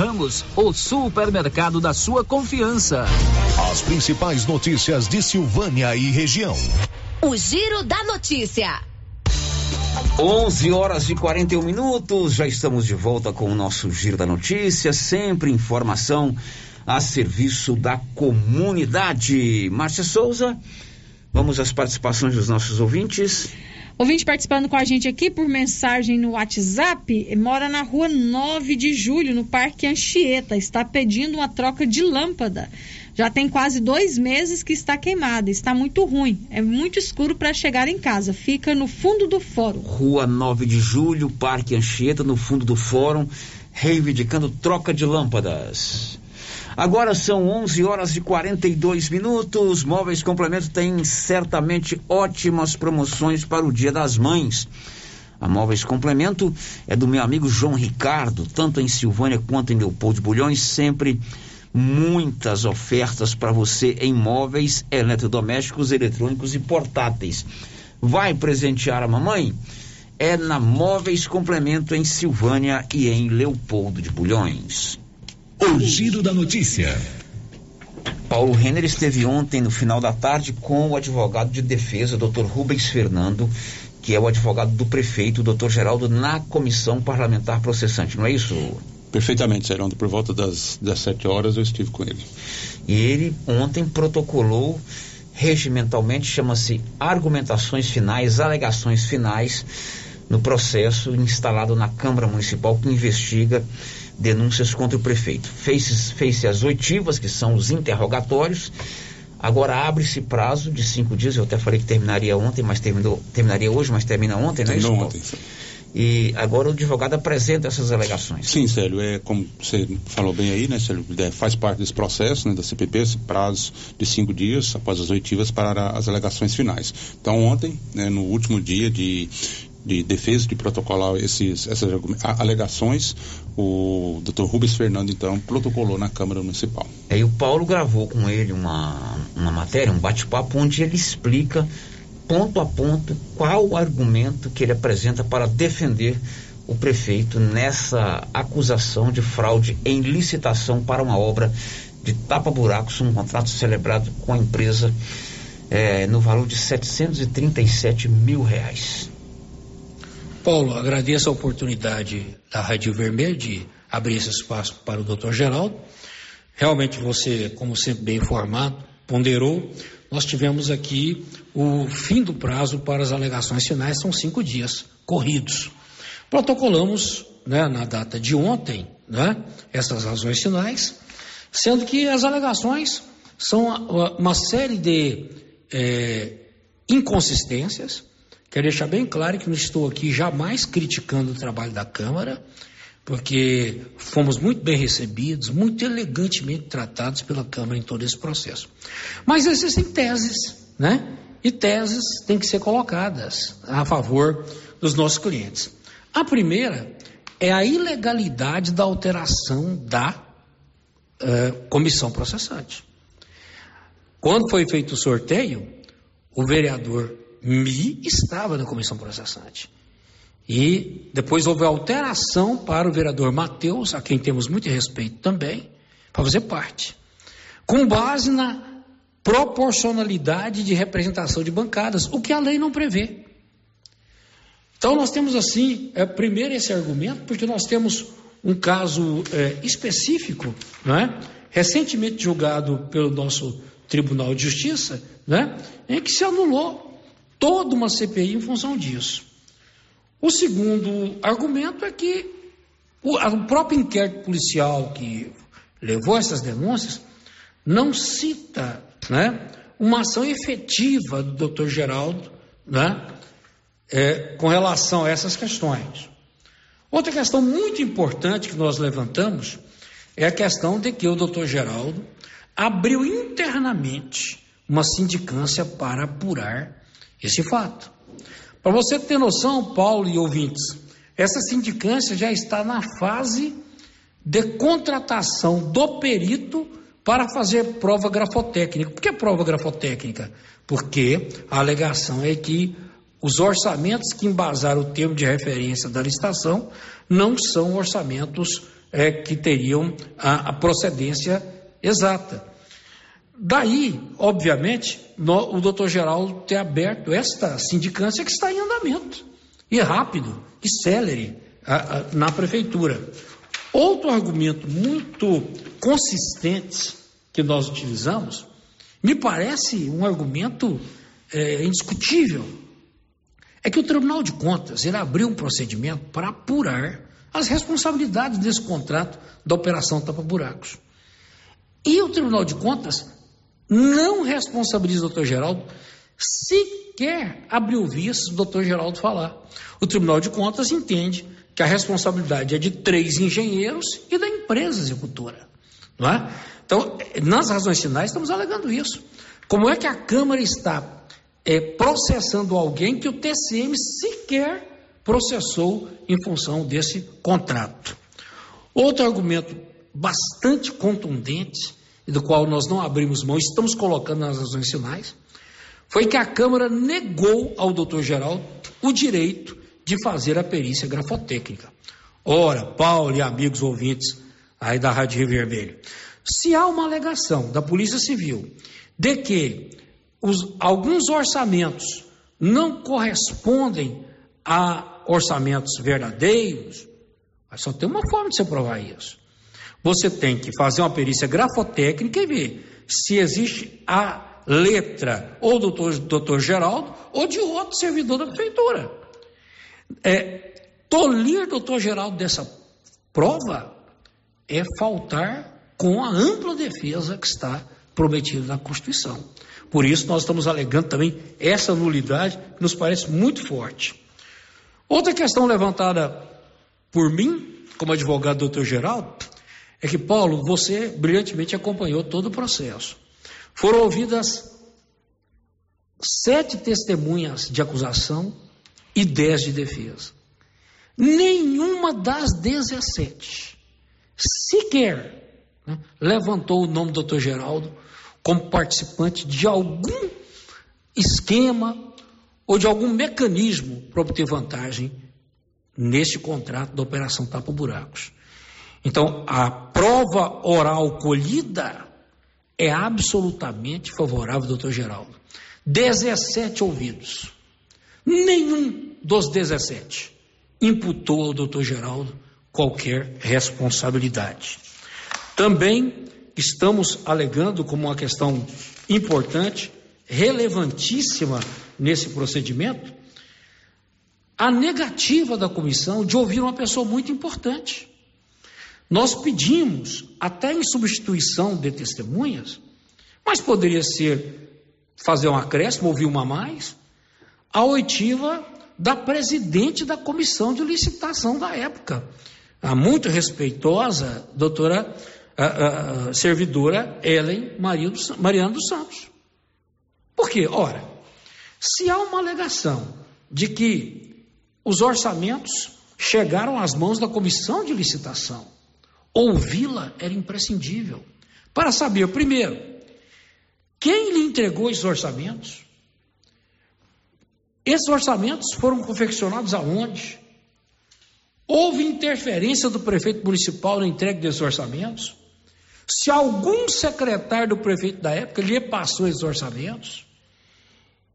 Ramos, o supermercado da sua confiança. As principais notícias de Silvânia e região. O Giro da Notícia. 11 horas e 41 minutos, já estamos de volta com o nosso Giro da Notícia, sempre informação a serviço da comunidade. Márcia Souza, vamos às participações dos nossos ouvintes. Ouvinte participando com a gente aqui por mensagem no WhatsApp, mora na rua 9 de julho, no Parque Anchieta. Está pedindo uma troca de lâmpada. Já tem quase dois meses que está queimada. Está muito ruim. É muito escuro para chegar em casa. Fica no fundo do fórum. Rua 9 de julho, Parque Anchieta, no fundo do fórum, reivindicando troca de lâmpadas. Agora são 11 horas e 42 minutos. Móveis Complemento tem certamente ótimas promoções para o Dia das Mães. A Móveis Complemento é do meu amigo João Ricardo, tanto em Silvânia quanto em Leopoldo de Bulhões, sempre muitas ofertas para você em móveis, eletrodomésticos, eletrônicos e portáteis. Vai presentear a mamãe? É na Móveis Complemento em Silvânia e em Leopoldo de Bulhões. O Giro da Notícia. Paulo Renner esteve ontem, no final da tarde, com o advogado de defesa, Dr. Rubens Fernando, que é o advogado do prefeito, Dr. Geraldo, na comissão parlamentar processante, não é isso? Perfeitamente, Geraldo. Por volta das 17 horas eu estive com ele. E ele ontem protocolou regimentalmente, chama-se argumentações finais, alegações finais, no processo instalado na Câmara Municipal que investiga denúncias contra o prefeito. Fez-se fez as oitivas, que são os interrogatórios. Agora abre-se prazo de cinco dias. Eu até falei que terminaria ontem, mas terminou, terminaria hoje, mas termina ontem, não é isso? Terminou ontem. E agora o advogado apresenta essas alegações. Sim, Célio, é como você falou bem aí, né, Célio? É, faz parte desse processo né, da CPP, esse prazo de cinco dias após as oitivas para as alegações finais. Então, ontem, né, no último dia de, de defesa, de protocolar esses, essas alegações, o doutor Rubens Fernando, então, protocolou na Câmara Municipal. Aí o Paulo gravou com ele uma, uma matéria, um bate-papo, onde ele explica ponto a ponto qual o argumento que ele apresenta para defender o prefeito nessa acusação de fraude em licitação para uma obra de tapa-buracos, um contrato celebrado com a empresa eh, no valor de 737 mil reais. Paulo, agradeço a oportunidade da Rádio Vermelho de abrir esse espaço para o doutor Geraldo. Realmente você, como sempre bem informado, ponderou. Nós tivemos aqui o fim do prazo para as alegações finais, são cinco dias corridos. Protocolamos né, na data de ontem né, essas razões finais, sendo que as alegações são uma série de é, inconsistências. Quero deixar bem claro que não estou aqui jamais criticando o trabalho da Câmara, porque fomos muito bem recebidos, muito elegantemente tratados pela Câmara em todo esse processo. Mas existem teses, né? E teses têm que ser colocadas a favor dos nossos clientes. A primeira é a ilegalidade da alteração da uh, comissão processante. Quando foi feito o sorteio, o vereador Mi estava na comissão processante. E depois houve alteração para o vereador Matheus, a quem temos muito respeito também, para fazer parte. Com base na proporcionalidade de representação de bancadas, o que a lei não prevê. Então nós temos assim, é, primeiro esse argumento, porque nós temos um caso é, específico, não é? recentemente julgado pelo nosso Tribunal de Justiça, né? em que se anulou toda uma CPI em função disso. O segundo argumento é que o, o próprio inquérito policial que levou essas denúncias não cita né, uma ação efetiva do doutor Geraldo né, é, com relação a essas questões. Outra questão muito importante que nós levantamos é a questão de que o doutor Geraldo abriu internamente uma sindicância para apurar esse fato. Para você ter noção, Paulo e ouvintes, essa sindicância já está na fase de contratação do perito para fazer prova grafotécnica. Por que prova grafotécnica? Porque a alegação é que os orçamentos que embasaram o termo de referência da licitação não são orçamentos é, que teriam a, a, procedência exata. Daí, obviamente, no, o doutor Geraldo ter aberto esta sindicância que está em andamento, e rápido, e célere a, a, na prefeitura. Outro argumento muito consistente que nós utilizamos, me parece um argumento é, indiscutível é que o Tribunal de Contas irá abrir um procedimento para apurar as responsabilidades desse contrato da Operação Tapa Buracos. E o Tribunal de Contas não responsabiliza o doutor Geraldo, sequer abriu vias do doutor Geraldo falar. O Tribunal de Contas entende que a responsabilidade é de três engenheiros e da empresa executora. Não é? Então, nas razões finais, estamos alegando isso. Como é que a Câmara está é, processando alguém que o TCM sequer processou em função desse contrato. Outro argumento bastante contundente, e do qual nós não abrimos mão, estamos colocando nas razões finais, foi que a Câmara negou ao doutor Geraldo o direito de fazer a perícia grafotécnica. Ora, Paulo e amigos ouvintes aí da Rádio Rio Vermelho, se há uma alegação da Polícia Civil de que os, alguns orçamentos não correspondem a orçamentos verdadeiros, só tem uma forma de você provar isso. Você tem que fazer uma perícia grafotécnica e ver se existe a letra ou do doutor, doutor Geraldo ou de outro servidor da prefeitura. É, tolir doutor Geraldo dessa prova é faltar com a ampla defesa que está prometida na Constituição. Por isso, nós estamos alegando também essa nulidade, que nos parece muito forte. Outra questão levantada por mim, como advogado doutor Geraldo, é que, Paulo, você brilhantemente acompanhou todo o processo. Foram ouvidas sete testemunhas de acusação e dez de defesa. Nenhuma das dezessete sequer né, levantou o nome do doutor Geraldo como participante de algum esquema ou de algum mecanismo para obter vantagem neste contrato da Operação Tapa Buracos. Então, a prova oral colhida é absolutamente favorável, doutor Geraldo. 17 ouvidos. Nenhum dos 17 imputou ao doutor Geraldo qualquer responsabilidade. Também estamos alegando como uma questão importante, relevantíssima nesse procedimento, a negativa da comissão de ouvir uma pessoa muito importante. Nós pedimos, até em substituição de testemunhas, mas poderia ser fazer um acréscimo, ouvir uma mais, a oitiva da presidente da comissão de licitação da época, a muito respeitosa doutora a, a servidora Ellen Maria do, Mariana dos Santos. Por quê? Ora, se há uma alegação de que os orçamentos chegaram às mãos da comissão de licitação, ouvi-la era imprescindível para saber, primeiro, quem lhe entregou esses orçamentos? Esses orçamentos foram confeccionados aonde? Houve interferência do prefeito municipal na entrega desses orçamentos? Se algum secretário do prefeito da época lhe passou esses orçamentos,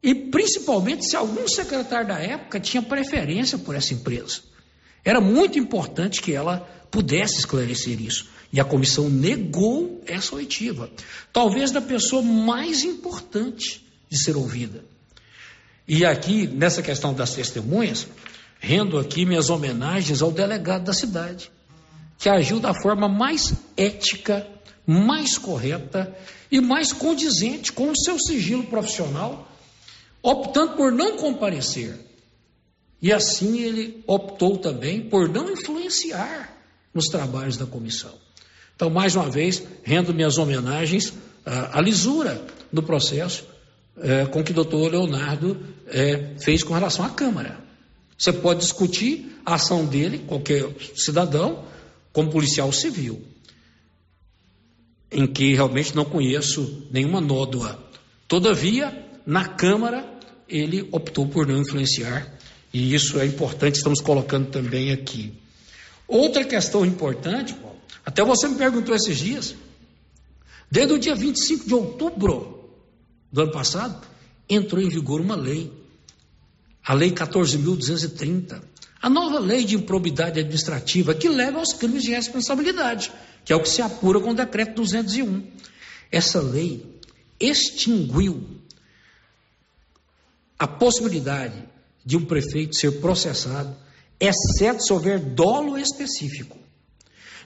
e principalmente se algum secretário da época tinha preferência por essa empresa. Era muito importante que ela pudesse esclarecer isso. E a comissão negou essa oitiva. Talvez da pessoa mais importante de ser ouvida. E aqui, nessa questão das testemunhas, rendo aqui minhas homenagens ao delegado da cidade, que agiu da forma mais ética, mais correta e mais condizente com o seu sigilo profissional, optando por não comparecer. E assim ele optou também por não influenciar nos trabalhos da comissão. Então, mais uma vez, rendo minhas homenagens à, à lisura do processo é, com que o doutor Leonardo é, fez com relação à Câmara. Você pode discutir a ação dele, qualquer cidadão, como policial civil, em que realmente não conheço nenhuma nódoa. Todavia, na Câmara, ele optou por não influenciar, e isso é importante, estamos colocando também aqui. Outra questão importante, Paulo, até você me perguntou esses dias, desde o dia 25 de outubro do ano passado, entrou em vigor uma lei a Lei 14.230, a nova lei de improbidade administrativa que leva aos crimes de responsabilidade, que é o que se apura com o decreto 201. Essa lei extinguiu a possibilidade de um prefeito ser processado, exceto se houver dolo específico.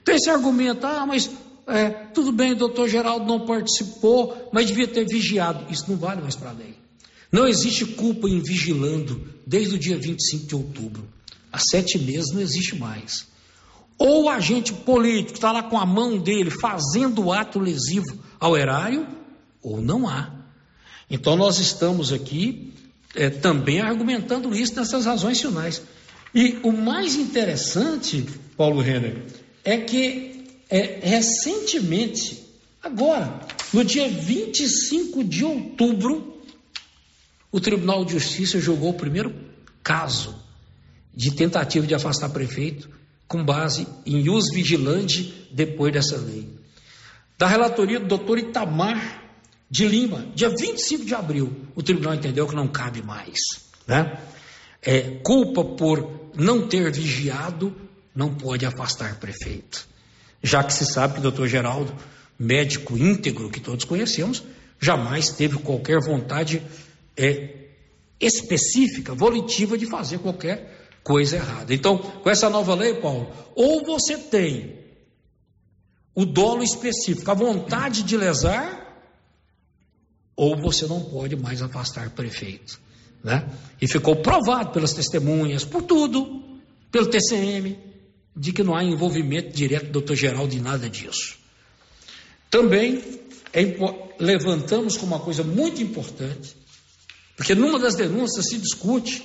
Então, esse argumento, ah, mas é, tudo bem, o doutor Geraldo não participou, mas devia ter vigiado. Isso não vale mais para a lei. Não existe culpa em vigilando desde o dia 25 de outubro. Há sete meses não existe mais. Ou o agente político está lá com a mão dele fazendo ato lesivo ao erário, ou não há. Então nós estamos aqui é, também argumentando isso nessas razões finais. E o mais interessante, Paulo Renner, é que é, recentemente, agora, no dia 25 de outubro, o Tribunal de Justiça julgou o primeiro caso de tentativa de afastar prefeito com base em uso vigilante depois dessa lei. Da relatoria do doutor Itamar de Lima, dia 25 de abril, o tribunal entendeu que não cabe mais. Né? É, culpa por não ter vigiado não pode afastar prefeito. Já que se sabe que o doutor Geraldo, médico íntegro que todos conhecemos, jamais teve qualquer vontade é, específica, volitiva de fazer qualquer coisa errada. Então, com essa nova lei, Paulo, ou você tem o dolo específico, a vontade de lesar, ou você não pode mais afastar prefeito. Né? E ficou provado pelas testemunhas, por tudo, pelo TCM, de que não há envolvimento direto do doutor Geraldo em nada disso. Também é, levantamos como uma coisa muito importante porque numa das denúncias se discute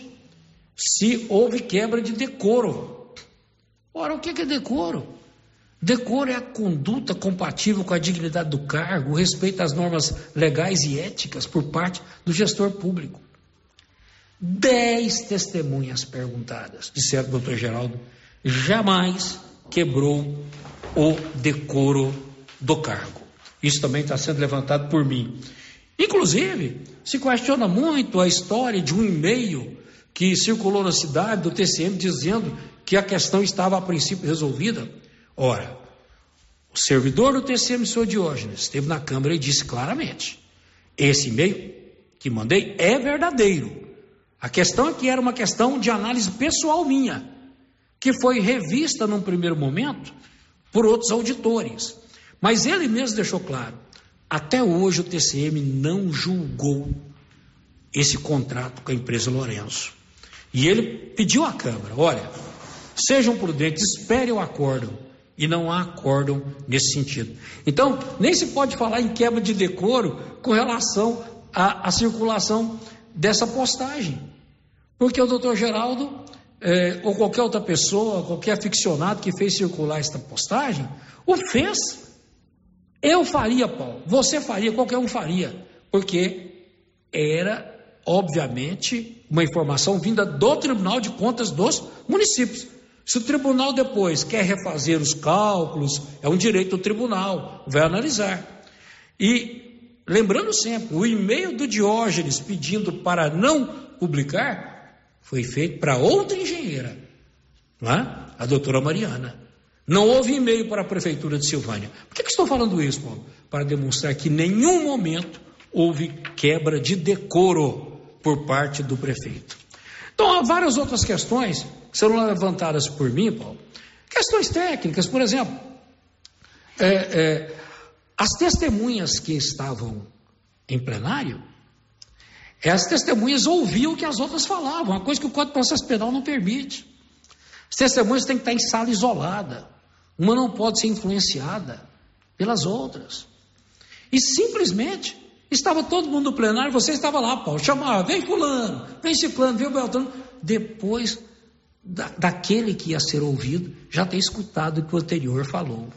se houve quebra de decoro. Ora, o que é decoro? Decoro é a conduta compatível com a dignidade do cargo, respeito às normas legais e éticas por parte do gestor público. Dez testemunhas perguntadas, disseram o doutor Geraldo, jamais quebrou o decoro do cargo. Isso também está sendo levantado por mim. Inclusive, se questiona muito a história de um e-mail que circulou na cidade do TCM dizendo que a questão estava a princípio resolvida. Ora, o servidor do TCM, senhor Diógenes, esteve na Câmara e disse claramente: esse e-mail que mandei é verdadeiro. A questão é que era uma questão de análise pessoal minha, que foi revista num primeiro momento por outros auditores. Mas ele mesmo deixou claro: até hoje o TCM não julgou esse contrato com a empresa Lourenço. E ele pediu à Câmara: olha, sejam prudentes, esperem o acórdão. E não há acórdão nesse sentido. Então, nem se pode falar em quebra de decoro com relação à, à circulação dessa postagem. Porque o doutor Geraldo, é, ou qualquer outra pessoa, qualquer aficionado que fez circular esta postagem, o fez. Eu faria, Paulo, você faria, qualquer um faria, porque era, obviamente, uma informação vinda do Tribunal de Contas dos municípios. Se o tribunal depois quer refazer os cálculos, é um direito do tribunal, vai analisar. E lembrando sempre, o e-mail do Diógenes pedindo para não publicar foi feito para outra engenheira, não é? a doutora Mariana. Não houve e-mail para a prefeitura de Silvânia. Por que, que estou falando isso, Paulo? Para demonstrar que em nenhum momento houve quebra de decoro por parte do prefeito. Então, há várias outras questões que serão levantadas por mim, Paulo. Questões técnicas, por exemplo. É, é, as testemunhas que estavam em plenário as testemunhas ouviam o que as outras falavam, uma coisa que o Código de Processo Penal não permite. As testemunhas têm que estar em sala isolada. Uma não pode ser influenciada pelas outras. E simplesmente estava todo mundo no plenário, você estava lá, Paulo, chamava, vem fulano, vem ciclano, vem Beltrano. Depois da, daquele que ia ser ouvido, já ter escutado o que o anterior falou.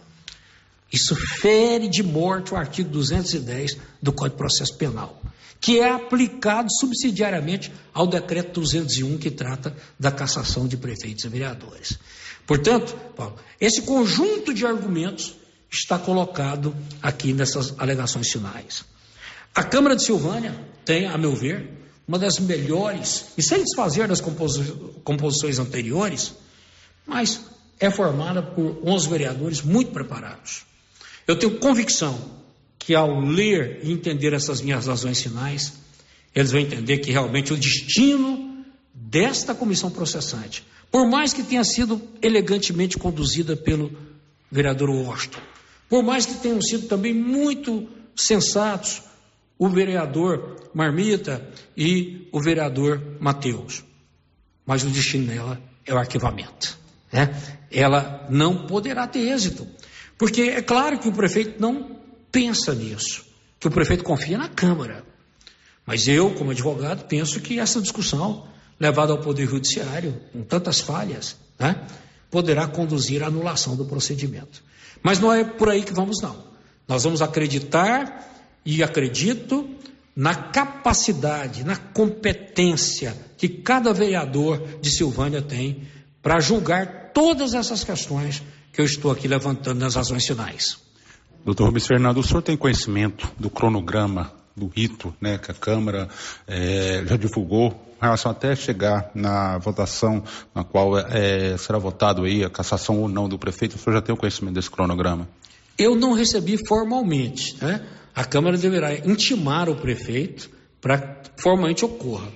Isso fere de morte o artigo 210 do Código de Processo Penal que é aplicado subsidiariamente ao decreto 201 que trata da cassação de prefeitos e vereadores. Portanto, Paulo, esse conjunto de argumentos está colocado aqui nessas alegações finais. A Câmara de Silvânia tem, a meu ver, uma das melhores, e sem desfazer das composições anteriores, mas é formada por 11 vereadores muito preparados. Eu tenho convicção que ao ler e entender essas minhas razões finais, eles vão entender que realmente o destino desta comissão processante, por mais que tenha sido elegantemente conduzida pelo vereador Washington, por mais que tenham sido também muito sensatos o vereador Marmita e o vereador Mateus, mas o destino dela é o arquivamento. Né? Ela não poderá ter êxito, porque é claro que o prefeito não pensa nisso, que o prefeito confia na Câmara. Mas eu, como advogado, penso que essa discussão, levada ao Poder Judiciário, com tantas falhas, né, poderá conduzir à anulação do procedimento. Mas não é por aí que vamos, não. Nós vamos acreditar e acredito na capacidade, na competência que cada vereador de Silvânia tem para julgar todas essas questões que eu estou aqui levantando nas razões finais. Doutor Rubens Fernando, o senhor tem conhecimento do cronograma, do rito, né, que a Câmara é, já divulgou, em relação até chegar na votação na qual é, será votado aí a cassação ou não do prefeito, o senhor já tem o conhecimento desse cronograma? Eu não recebi formalmente, né? A Câmara deverá intimar o prefeito para que formalmente ocorra.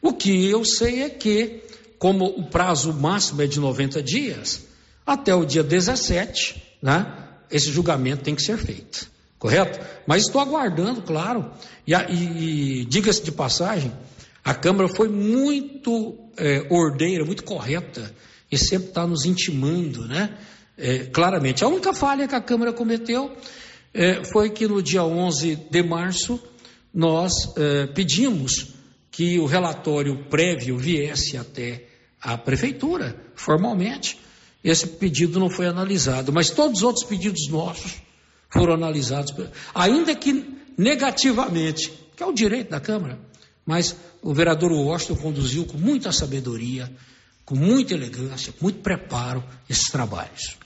O que eu sei é que, como o prazo máximo é de 90 dias, até o dia 17, né? Esse julgamento tem que ser feito, correto? Mas estou aguardando, claro, e, e, e diga-se de passagem, a Câmara foi muito é, ordeira, muito correta, e sempre está nos intimando, né? É, claramente. A única falha que a Câmara cometeu é, foi que no dia 11 de março nós é, pedimos que o relatório prévio viesse até a Prefeitura, formalmente, esse pedido não foi analisado, mas todos os outros pedidos nossos foram analisados, ainda que negativamente, que é o direito da Câmara. Mas o vereador Washington conduziu com muita sabedoria, com muita elegância, com muito preparo esses trabalhos.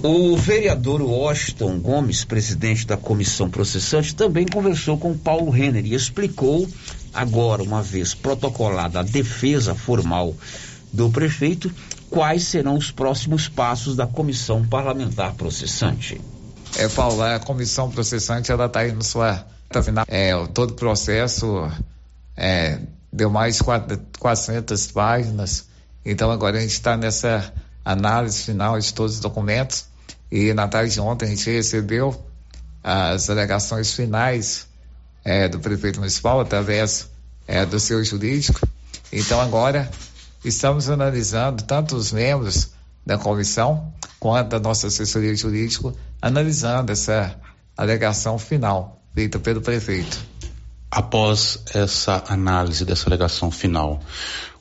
O vereador Washington Gomes, presidente da comissão processante, também conversou com Paulo Renner e explicou agora, uma vez protocolada a defesa formal do prefeito, quais serão os próximos passos da comissão parlamentar processante? É, Paulo, a comissão processante ela está indo sua final. É, todo o processo é, deu mais de 400 páginas, então agora a gente está nessa análise final de todos os documentos e na tarde de ontem a gente recebeu as alegações finais é, do prefeito municipal através é, do seu jurídico. Então agora estamos analisando tanto os membros da comissão quanto a nossa assessoria jurídica analisando essa alegação final feita pelo prefeito. Após essa análise dessa alegação final,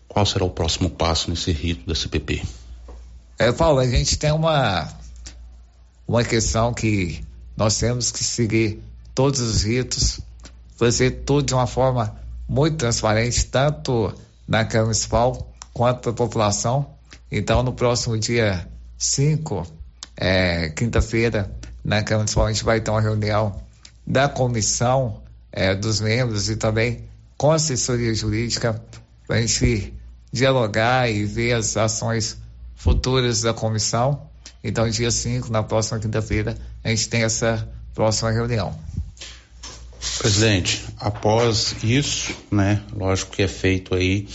qual será o próximo passo nesse rito da CPP? É, Paulo, a gente tem uma uma questão que nós temos que seguir todos os ritos, fazer tudo de uma forma muito transparente, tanto na Câmara Municipal quanto na população. Então, no próximo dia 5, é, quinta-feira, na Câmara Municipal, a gente vai ter uma reunião da comissão é, dos membros e também com a assessoria jurídica para a gente dialogar e ver as ações futuras da comissão então, dia 5, na próxima quinta-feira, a gente tem essa próxima reunião. Presidente, após isso, né, lógico que é feito aí,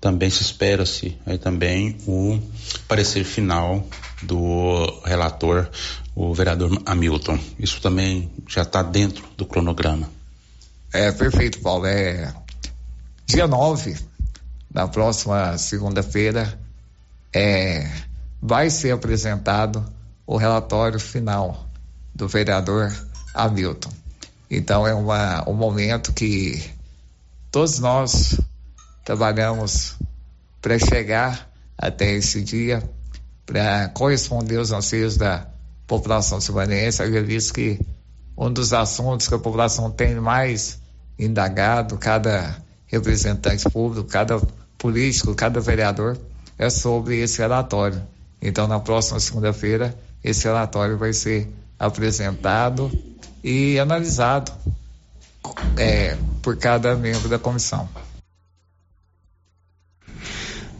também se espera-se aí também o parecer final do relator, o vereador Hamilton. Isso também já está dentro do cronograma. É, perfeito, Paulo. É dia 9, na próxima segunda-feira, é vai ser apresentado o relatório final do vereador Hamilton. Então é uma, um momento que todos nós trabalhamos para chegar até esse dia, para corresponder aos anseios da população silvanense. Eu visto que um dos assuntos que a população tem mais indagado, cada representante público, cada político, cada vereador, é sobre esse relatório. Então, na próxima segunda-feira, esse relatório vai ser apresentado e analisado é, por cada membro da comissão.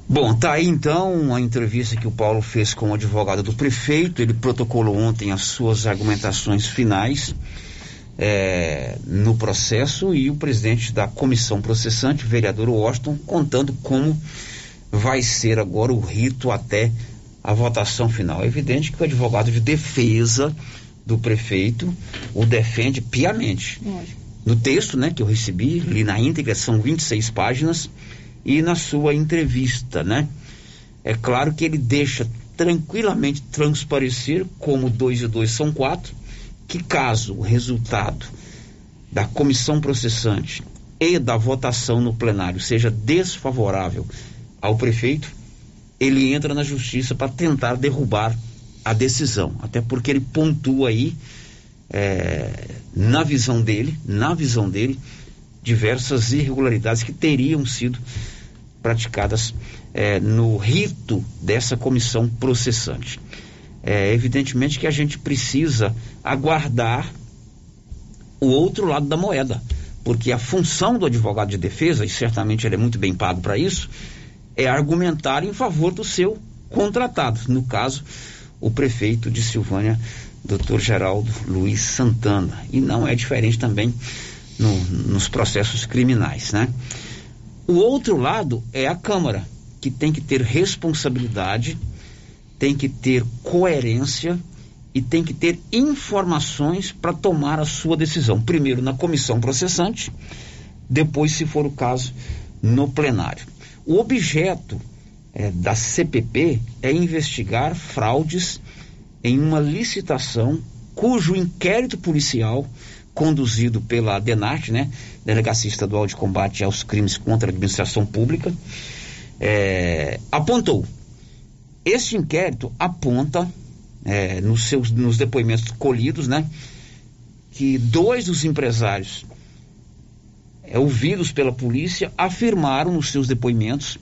Bom, tá aí então a entrevista que o Paulo fez com o advogado do prefeito. Ele protocolou ontem as suas argumentações finais é, no processo e o presidente da comissão processante, vereador Washington, contando como vai ser agora o rito até a votação final. É evidente que o advogado de defesa do prefeito o defende piamente. Lógico. No texto né, que eu recebi, li na íntegra, são 26 páginas, e na sua entrevista, né? É claro que ele deixa tranquilamente transparecer, como dois e dois são quatro, que caso o resultado da comissão processante e da votação no plenário seja desfavorável ao prefeito, ele entra na justiça para tentar derrubar a decisão. Até porque ele pontua aí, é, na visão dele, na visão dele, diversas irregularidades que teriam sido praticadas é, no rito dessa comissão processante. É, evidentemente que a gente precisa aguardar o outro lado da moeda, porque a função do advogado de defesa, e certamente ele é muito bem pago para isso, é argumentar em favor do seu contratado. No caso, o prefeito de Silvânia, Dr. Geraldo Luiz Santana. E não é diferente também no, nos processos criminais, né? O outro lado é a Câmara, que tem que ter responsabilidade, tem que ter coerência e tem que ter informações para tomar a sua decisão. Primeiro na comissão processante, depois, se for o caso, no plenário. O objeto é, da CPP é investigar fraudes em uma licitação cujo inquérito policial conduzido pela DENART, né, Delegacia Estadual de Combate aos Crimes contra a Administração Pública, é, apontou. Este inquérito aponta é, nos seus nos depoimentos colhidos, né, que dois dos empresários é, ouvidos pela polícia, afirmaram nos seus depoimentos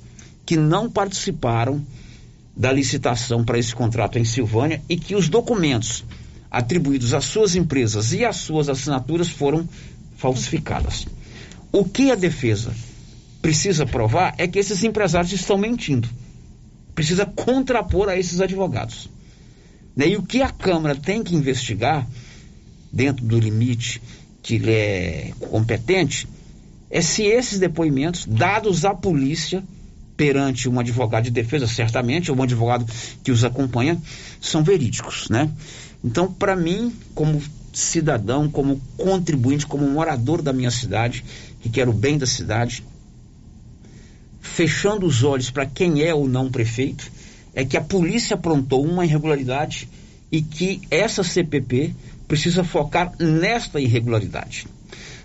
que não participaram da licitação para esse contrato em Silvânia e que os documentos atribuídos às suas empresas e às suas assinaturas foram falsificadas. O que a defesa precisa provar é que esses empresários estão mentindo. Precisa contrapor a esses advogados. Né? E o que a Câmara tem que investigar, dentro do limite que ele é competente, é se esses depoimentos, dados à polícia, perante um advogado de defesa, certamente, ou um advogado que os acompanha, são verídicos, né? Então, para mim, como cidadão, como contribuinte, como morador da minha cidade, que quero o bem da cidade, fechando os olhos para quem é ou não prefeito, é que a polícia aprontou uma irregularidade e que essa CPP precisa focar nesta irregularidade.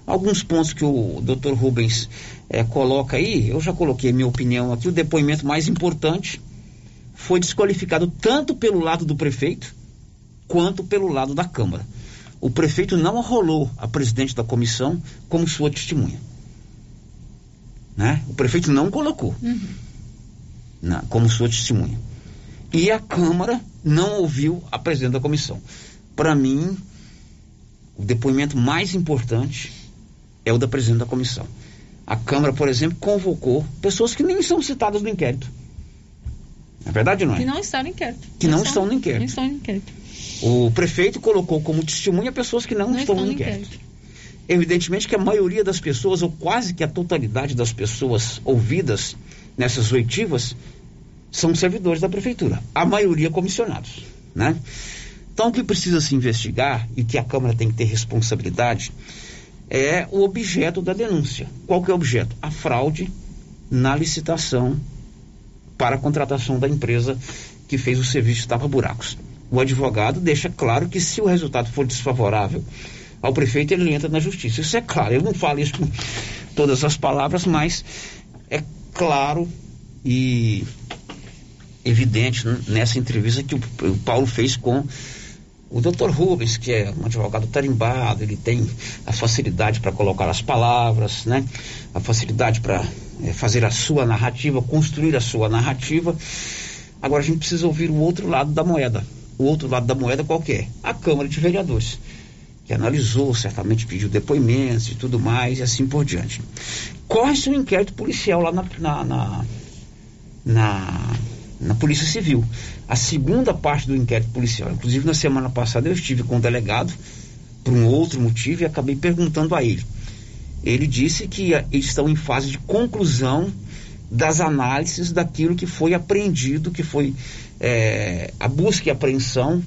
Alguns pontos que o Dr. Rubens é, coloca aí, eu já coloquei minha opinião aqui, o depoimento mais importante foi desqualificado tanto pelo lado do prefeito quanto pelo lado da Câmara. O prefeito não arrolou a presidente da comissão como sua testemunha. Né? O prefeito não colocou uhum. na, como sua testemunha. E a Câmara não ouviu a presidente da comissão. Para mim, o depoimento mais importante é o da presidente da comissão. A Câmara, por exemplo, convocou pessoas que nem são citadas no inquérito. É verdade não é? Que não estão no inquérito. Que não, não estão, no inquérito. Não estão no inquérito. O prefeito colocou como testemunha pessoas que não, não estão, estão no inquérito. inquérito. Evidentemente que a maioria das pessoas, ou quase que a totalidade das pessoas ouvidas nessas oitivas, são servidores da prefeitura. A maioria comissionados, né? Então, o que precisa se investigar e que a Câmara tem que ter responsabilidade é o objeto da denúncia. Qual que é o objeto? A fraude na licitação para a contratação da empresa que fez o serviço de tapa-buracos. O advogado deixa claro que se o resultado for desfavorável ao prefeito, ele entra na justiça. Isso é claro. Eu não falo isso com todas as palavras, mas é claro e evidente nessa entrevista que o, o Paulo fez com o doutor Rubens, que é um advogado tarimbado, ele tem a facilidade para colocar as palavras, né? a facilidade para é, fazer a sua narrativa, construir a sua narrativa. Agora a gente precisa ouvir o outro lado da moeda. O outro lado da moeda qual é? A Câmara de Vereadores, que analisou, certamente pediu depoimentos e tudo mais, e assim por diante. Corre-se um inquérito policial lá na, na, na, na na Polícia Civil. A segunda parte do inquérito policial. Inclusive, na semana passada eu estive com o delegado por um outro motivo e acabei perguntando a ele. Ele disse que eles estão em fase de conclusão das análises daquilo que foi apreendido, que foi é, a busca e apreensão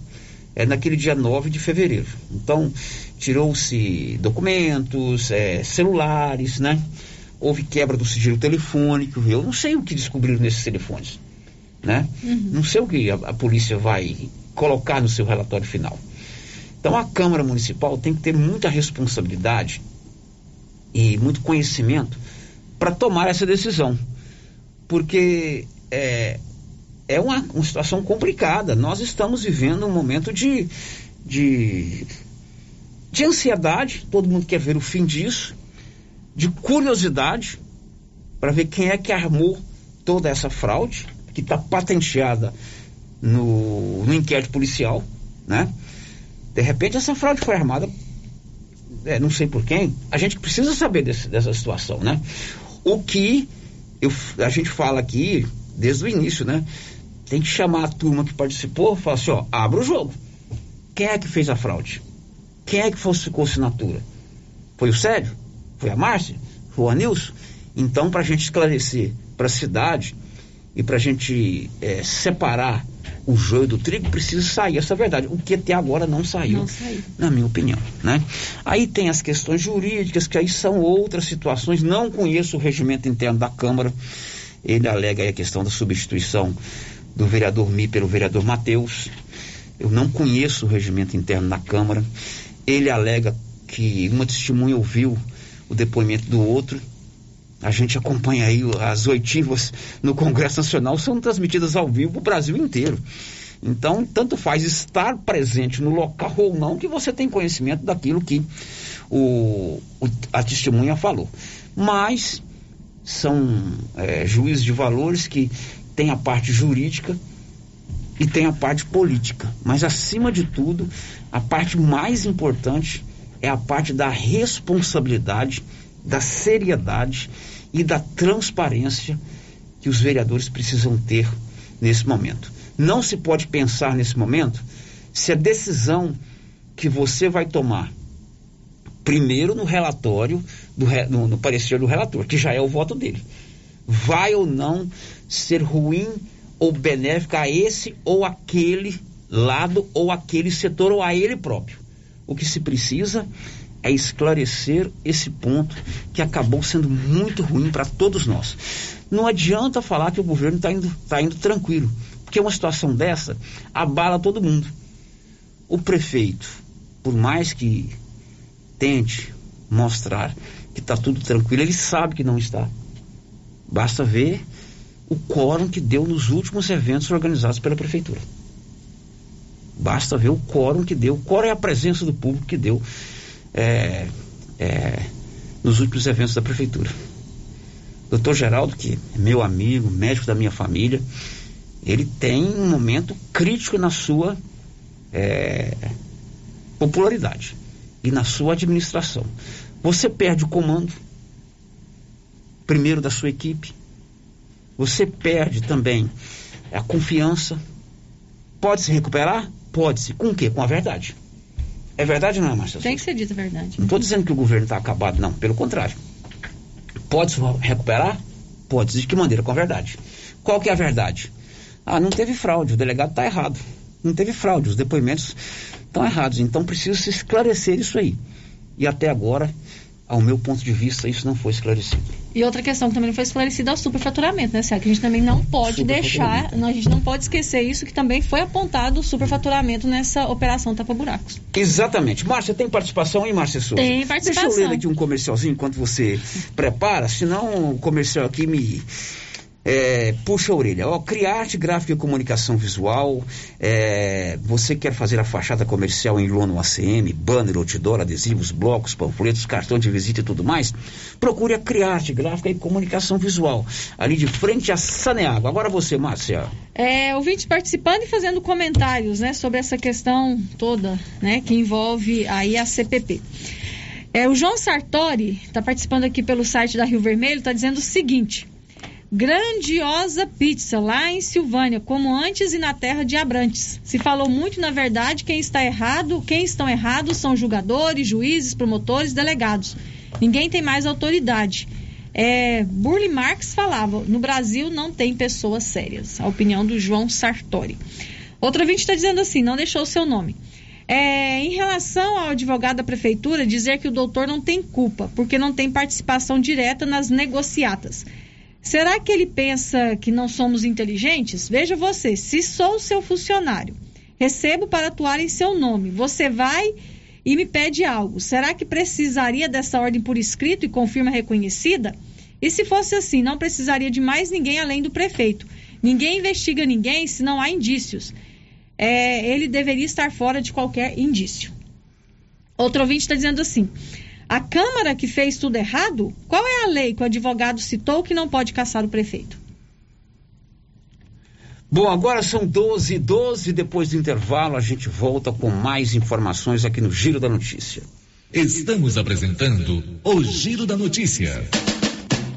é, naquele dia 9 de fevereiro. Então, tirou-se documentos, é, celulares, né? Houve quebra do sigilo telefônico. Eu não sei o que descobriram nesses telefones né? Uhum. Não sei o que a, a polícia vai colocar no seu relatório final. Então a Câmara Municipal tem que ter muita responsabilidade e muito conhecimento para tomar essa decisão. Porque é, é uma, uma, situação complicada. Nós estamos vivendo um momento de, de, de ansiedade, todo mundo quer ver o fim disso, de curiosidade para ver quem é que armou toda essa fraude que está patenteada no, no, inquérito policial, né? De repente essa fraude foi armada, é, não sei por quem, a gente precisa saber desse, dessa situação, né? O que eu, a gente fala aqui desde o início, né? Tem que chamar a turma que participou falar assim, ó, abra o jogo. Quem é que fez a fraude? Quem é que falsificou assinatura? Foi o Sérgio? Foi a Márcia? Foi o Anilson? Então, para a gente esclarecer para a cidade e para a gente é, separar o joio do trigo, precisa sair essa verdade. O que até agora não saiu, não saiu, na minha opinião. Né? Aí tem as questões jurídicas, que aí são outras situações. Não conheço o regimento interno da Câmara. Ele alega a questão da substituição do vereador Mi pelo vereador Matheus. Eu não conheço o regimento interno da Câmara. Ele alega que uma testemunha ouviu o depoimento do outro a gente acompanha aí as oitivas no Congresso Nacional, são transmitidas ao vivo para o Brasil inteiro. Então, tanto faz estar presente no local ou não, que você tem conhecimento daquilo que o, o a testemunha falou. Mas são é, juízes de valores que têm a parte jurídica e tem a parte política. Mas, acima de tudo, a parte mais importante é a parte da responsabilidade, da seriedade e da transparência que os vereadores precisam ter nesse momento. Não se pode pensar nesse momento se a decisão que você vai tomar primeiro no relatório, do, no, no parecer do relator, que já é o voto dele, vai ou não ser ruim ou benéfica a esse ou aquele lado ou aquele setor ou a ele próprio. O que se precisa é esclarecer esse ponto que acabou sendo muito ruim para todos nós. Não adianta falar que o governo está indo, tá indo tranquilo, porque uma situação dessa abala todo mundo. O prefeito, por mais que tente mostrar que está tudo tranquilo, ele sabe que não está. Basta ver o quórum que deu nos últimos eventos organizados pela prefeitura. Basta ver o quórum que deu. Quórum é a presença do público que deu é, é, nos últimos eventos da prefeitura. Doutor Geraldo, que é meu amigo, médico da minha família, ele tem um momento crítico na sua é, popularidade e na sua administração. Você perde o comando, primeiro da sua equipe, você perde também a confiança. Pode se recuperar? Pode-se. Com o quê? Com a verdade. É verdade ou não é, Marcelo? Tem que ser dita a verdade. Não estou dizendo que o governo está acabado, não. Pelo contrário. Pode se recuperar? Pode. De que maneira? Com a verdade. Qual que é a verdade? Ah, não teve fraude. O delegado está errado. Não teve fraude. Os depoimentos estão errados. Então precisa se esclarecer isso aí. E até agora ao meu ponto de vista, isso não foi esclarecido. E outra questão que também não foi esclarecida é o superfaturamento, né, Sérgio? Que a gente também não pode deixar, a gente não pode esquecer isso, que também foi apontado o superfaturamento nessa operação tapa-buracos. Exatamente. Márcia, tem participação aí, Márcia Souza? Tem participação. Deixa eu ler aqui um comercialzinho enquanto você prepara, senão o comercial aqui me é, puxa a orelha. Ó, Criarte Gráfica e Comunicação Visual. É, você quer fazer a fachada comercial em lona ACM, banner, outdoor, adesivos, blocos, panfletos, cartão de visita e tudo mais? Procure a Criarte Gráfica e Comunicação Visual. Ali de frente a Saneago. Agora você, Márcia. É, ouvintes participando e fazendo comentários, né, sobre essa questão toda, né, que envolve aí a CPP. É, o João Sartori está participando aqui pelo site da Rio Vermelho, está dizendo o seguinte: grandiosa pizza lá em Silvânia, como antes e na terra de Abrantes. Se falou muito, na verdade, quem está errado, quem estão errados são julgadores, juízes, promotores, delegados. Ninguém tem mais autoridade. É, Burle Marx falava: no Brasil não tem pessoas sérias. A opinião do João Sartori. Outra ouvinte está dizendo assim: não deixou o seu nome. É, em relação ao advogado da prefeitura, dizer que o doutor não tem culpa, porque não tem participação direta nas negociatas. Será que ele pensa que não somos inteligentes? Veja você, se sou seu funcionário, recebo para atuar em seu nome, você vai e me pede algo. Será que precisaria dessa ordem por escrito e com firma reconhecida? E se fosse assim, não precisaria de mais ninguém além do prefeito. Ninguém investiga ninguém se não há indícios. É, ele deveria estar fora de qualquer indício. Outro ouvinte está dizendo assim: a Câmara que fez tudo errado? Qual é a lei que o advogado citou que não pode caçar o prefeito? Bom, agora são 12 e 12. Depois do intervalo, a gente volta com mais informações aqui no Giro da Notícia. Estamos apresentando o Giro da Notícia.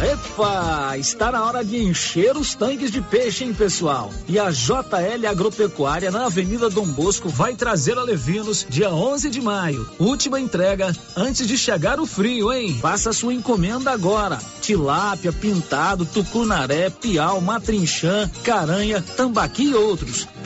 Epa, está na hora de encher os tanques de peixe, hein, pessoal? E a JL Agropecuária na Avenida Dom Bosco vai trazer a Levinos dia 11 de maio. Última entrega antes de chegar o frio, hein? Faça sua encomenda agora. Tilápia, pintado, tucunaré, piau, matrinchã, caranha, tambaqui e outros.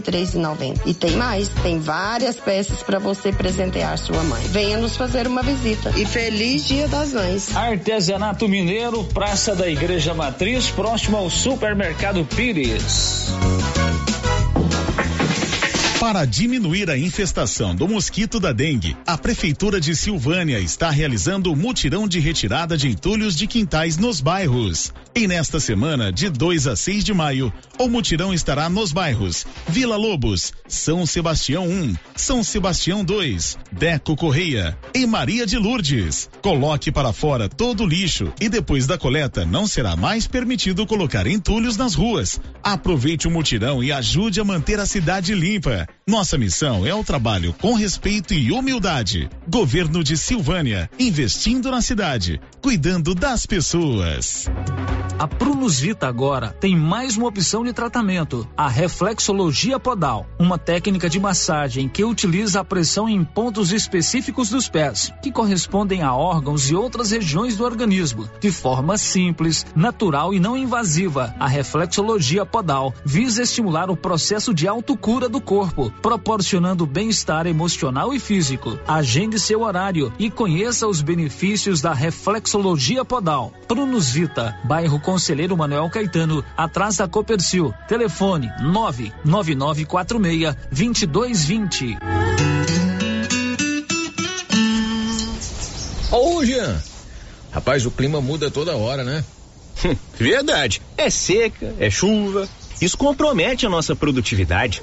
93,90. E tem mais, tem várias peças para você presentear sua mãe. Venha nos fazer uma visita. E feliz Dia das Mães. Artesanato Mineiro, Praça da Igreja Matriz, próximo ao Supermercado Pires. Para diminuir a infestação do mosquito da dengue, a Prefeitura de Silvânia está realizando o mutirão de retirada de entulhos de quintais nos bairros. E nesta semana, de 2 a 6 de maio, o mutirão estará nos bairros Vila Lobos, São Sebastião 1, São Sebastião 2, Deco Correia e Maria de Lourdes. Coloque para fora todo o lixo e depois da coleta não será mais permitido colocar entulhos nas ruas. Aproveite o mutirão e ajude a manter a cidade limpa. Nossa missão é o trabalho com respeito e humildade. Governo de Silvânia, investindo na cidade, cuidando das pessoas. A Prunus Vita agora tem mais uma opção de tratamento, a reflexologia podal, uma técnica de massagem que utiliza a pressão em pontos específicos dos pés, que correspondem a órgãos e outras regiões do organismo, de forma simples, natural e não invasiva. A reflexologia podal visa estimular o processo de autocura do corpo, proporcionando bem-estar emocional e físico. Agende seu horário e conheça os benefícios da reflexologia podal. Prunus Vita, bairro Conselheiro Manuel Caetano, atrás da Copercil. Telefone 99946 2220. Ô, Jean. Rapaz, o clima muda toda hora, né? Verdade. É seca, é chuva. Isso compromete a nossa produtividade.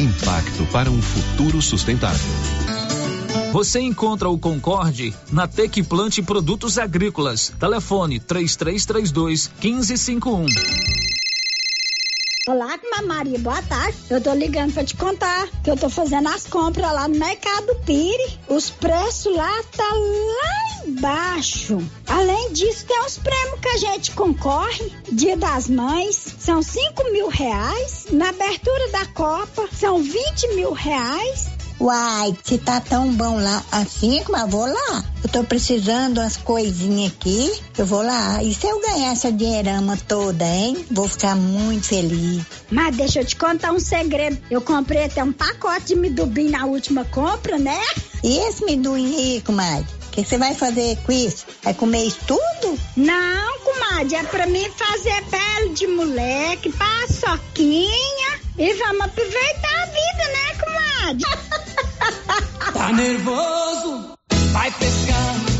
Impacto para um futuro sustentável. Você encontra o Concorde na Tec Plante Produtos Agrícolas. Telefone 3332 1551. Olá, Maria, boa tarde. Eu tô ligando pra te contar que eu tô fazendo as compras lá no Mercado Pire. Os preços lá tá lá embaixo. Além disso, tem os prêmios que a gente concorre. Dia das Mães, são 5 mil reais. Na abertura da Copa, são 20 mil reais. Uai, se tá tão bom lá assim, mas vou lá. Eu tô precisando umas coisinhas aqui, eu vou lá. E se eu ganhar essa dinheirama toda, hein? Vou ficar muito feliz. Mas deixa eu te contar um segredo. Eu comprei até um pacote de midubim na última compra, né? E esse midubim aí, comadre? O que você vai fazer com isso? Vai comer isso tudo? Não, comadre, é pra mim fazer pele de moleque, paçoquinha e vamos aproveitar a vida, né, comadre? Tá nervoso? Vai pescar.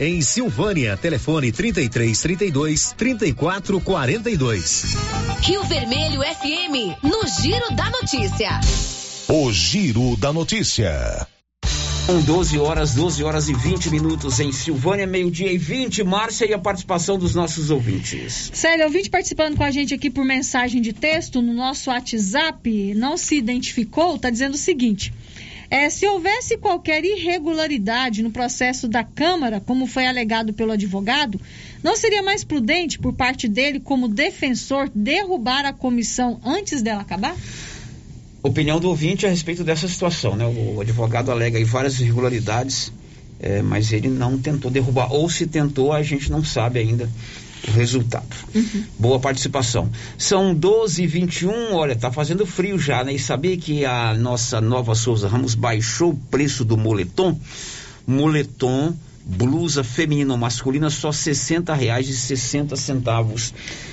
em Silvânia. Telefone 33 32 34 42. Rio Vermelho FM, no Giro da Notícia. O Giro da Notícia. São 12 horas, 12 horas e 20 minutos em Silvânia, meio-dia e 20. Márcia e a participação dos nossos ouvintes. Sério, ouvinte participando com a gente aqui por mensagem de texto no nosso WhatsApp, não se identificou, está dizendo o seguinte. É, se houvesse qualquer irregularidade no processo da Câmara, como foi alegado pelo advogado, não seria mais prudente por parte dele, como defensor, derrubar a comissão antes dela acabar? Opinião do ouvinte a respeito dessa situação, né? O advogado alega aí várias irregularidades, é, mas ele não tentou derrubar, ou se tentou, a gente não sabe ainda resultado. Uhum. Boa participação. São 12 h 21 olha, tá fazendo frio já, né? E sabia que a nossa nova Souza Ramos baixou o preço do moletom? Moletom, blusa feminina ou masculina, só R$ 60,60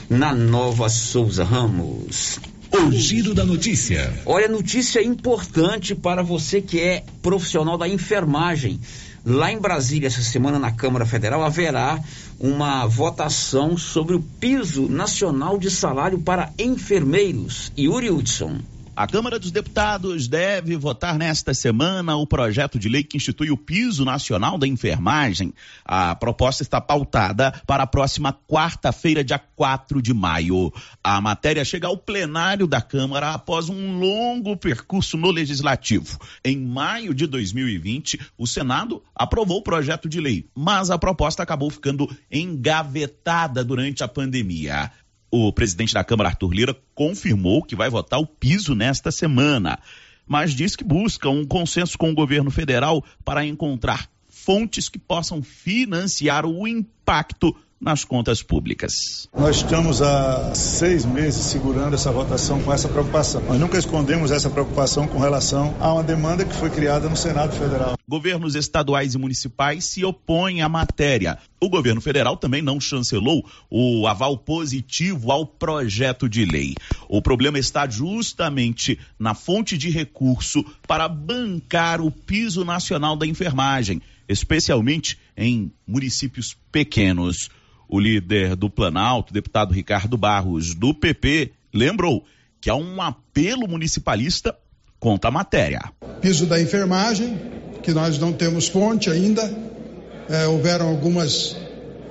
na nova Souza Ramos. O giro da notícia. Olha, notícia importante para você que é profissional da enfermagem. Lá em Brasília, essa semana, na Câmara Federal, haverá uma votação sobre o piso nacional de salário para enfermeiros. Yuri Hudson. A Câmara dos Deputados deve votar nesta semana o projeto de lei que institui o piso nacional da enfermagem. A proposta está pautada para a próxima quarta-feira, dia 4 de maio. A matéria chega ao plenário da Câmara após um longo percurso no Legislativo. Em maio de 2020, o Senado aprovou o projeto de lei, mas a proposta acabou ficando engavetada durante a pandemia. O presidente da Câmara, Arthur Lira, confirmou que vai votar o piso nesta semana, mas diz que busca um consenso com o governo federal para encontrar fontes que possam financiar o impacto nas contas públicas. Nós estamos há seis meses segurando essa votação com essa preocupação. Nós nunca escondemos essa preocupação com relação a uma demanda que foi criada no Senado Federal. Governos estaduais e municipais se opõem à matéria. O governo federal também não chancelou o aval positivo ao projeto de lei. O problema está justamente na fonte de recurso para bancar o piso nacional da enfermagem, especialmente em municípios pequenos. O líder do Planalto, deputado Ricardo Barros, do PP, lembrou que há um apelo municipalista contra a matéria. Piso da enfermagem, que nós não temos fonte ainda. É, houveram algumas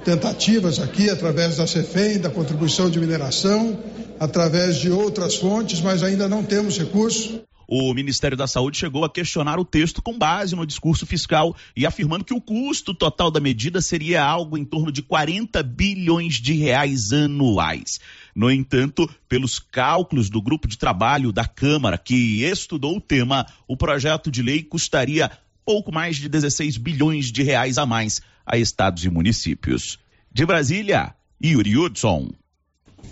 tentativas aqui através da CEFEM, da contribuição de mineração, através de outras fontes, mas ainda não temos recurso. O Ministério da Saúde chegou a questionar o texto com base no discurso fiscal e afirmando que o custo total da medida seria algo em torno de 40 bilhões de reais anuais. No entanto, pelos cálculos do grupo de trabalho da Câmara que estudou o tema, o projeto de lei custaria pouco mais de 16 bilhões de reais a mais a estados e municípios. De Brasília, Yuri Hudson.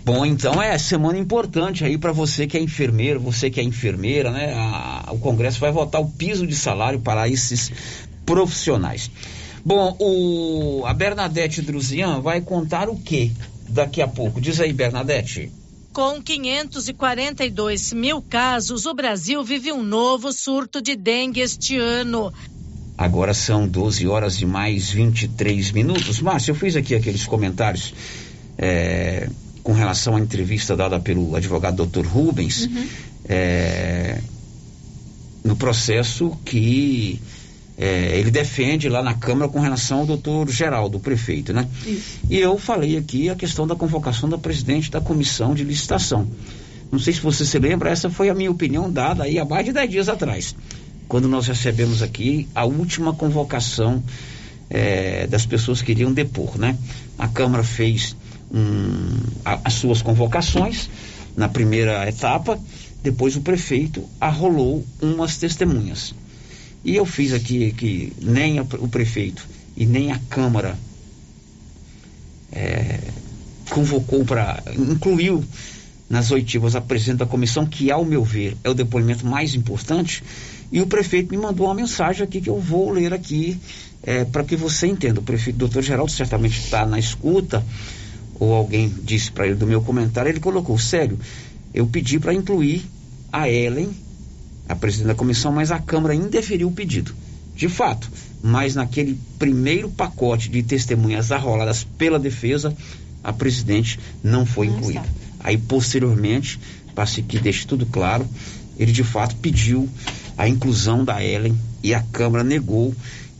Bom, então é semana importante aí para você que é enfermeiro, você que é enfermeira, né? A, o Congresso vai votar o piso de salário para esses profissionais. Bom, o, a Bernadette Druzian vai contar o que daqui a pouco? Diz aí, Bernadette. Com 542 mil casos, o Brasil vive um novo surto de dengue este ano. Agora são 12 horas e mais 23 minutos. Márcio, eu fiz aqui aqueles comentários é, com relação à entrevista dada pelo advogado Dr. Rubens uhum. é, no processo que é, ele defende lá na Câmara com relação ao doutor Geraldo, o prefeito, né? Isso. E eu falei aqui a questão da convocação da presidente da comissão de licitação. Não sei se você se lembra, essa foi a minha opinião dada aí há mais de 10 dias atrás quando nós recebemos aqui a última convocação é, das pessoas que iriam depor, né? A Câmara fez um, a, as suas convocações na primeira etapa, depois o prefeito arrolou umas testemunhas. E eu fiz aqui que nem o prefeito e nem a Câmara é, convocou para. incluiu nas oitivas a presidente da comissão, que, ao meu ver, é o depoimento mais importante, e o prefeito me mandou uma mensagem aqui que eu vou ler aqui é, para que você entenda. O prefeito, doutor Geraldo, certamente está na escuta, ou alguém disse para ele do meu comentário, ele colocou, sério, eu pedi para incluir a Ellen, a presidente da comissão, mas a Câmara indeferiu o pedido. De fato, mas naquele primeiro pacote de testemunhas arroladas pela defesa, a presidente não foi incluída. Aí, posteriormente, para que deixe tudo claro, ele de fato pediu a inclusão da Ellen e a Câmara negou.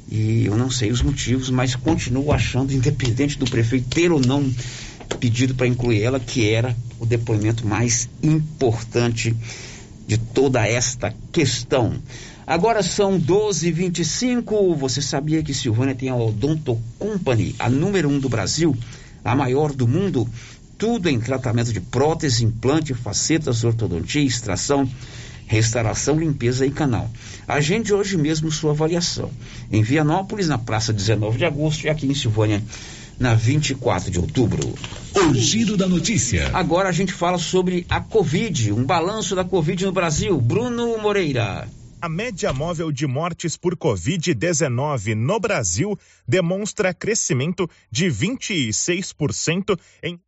E eu não sei os motivos, mas continuo achando, independente do prefeito ter ou não pedido para incluir ela, que era o depoimento mais importante de toda esta questão. Agora são 12h25. Você sabia que Silvânia tem a Odonto Company, a número um do Brasil, a maior do mundo? Tudo em tratamento de prótese, implante, facetas, ortodontia, extração restauração, limpeza e canal. Agende hoje mesmo sua avaliação. Em Vianópolis, na praça 19 de agosto, e aqui em Silvânia, na 24 de outubro. O giro da notícia. Agora a gente fala sobre a Covid, um balanço da Covid no Brasil. Bruno Moreira. A média móvel de mortes por Covid-19 no Brasil demonstra crescimento de 26% em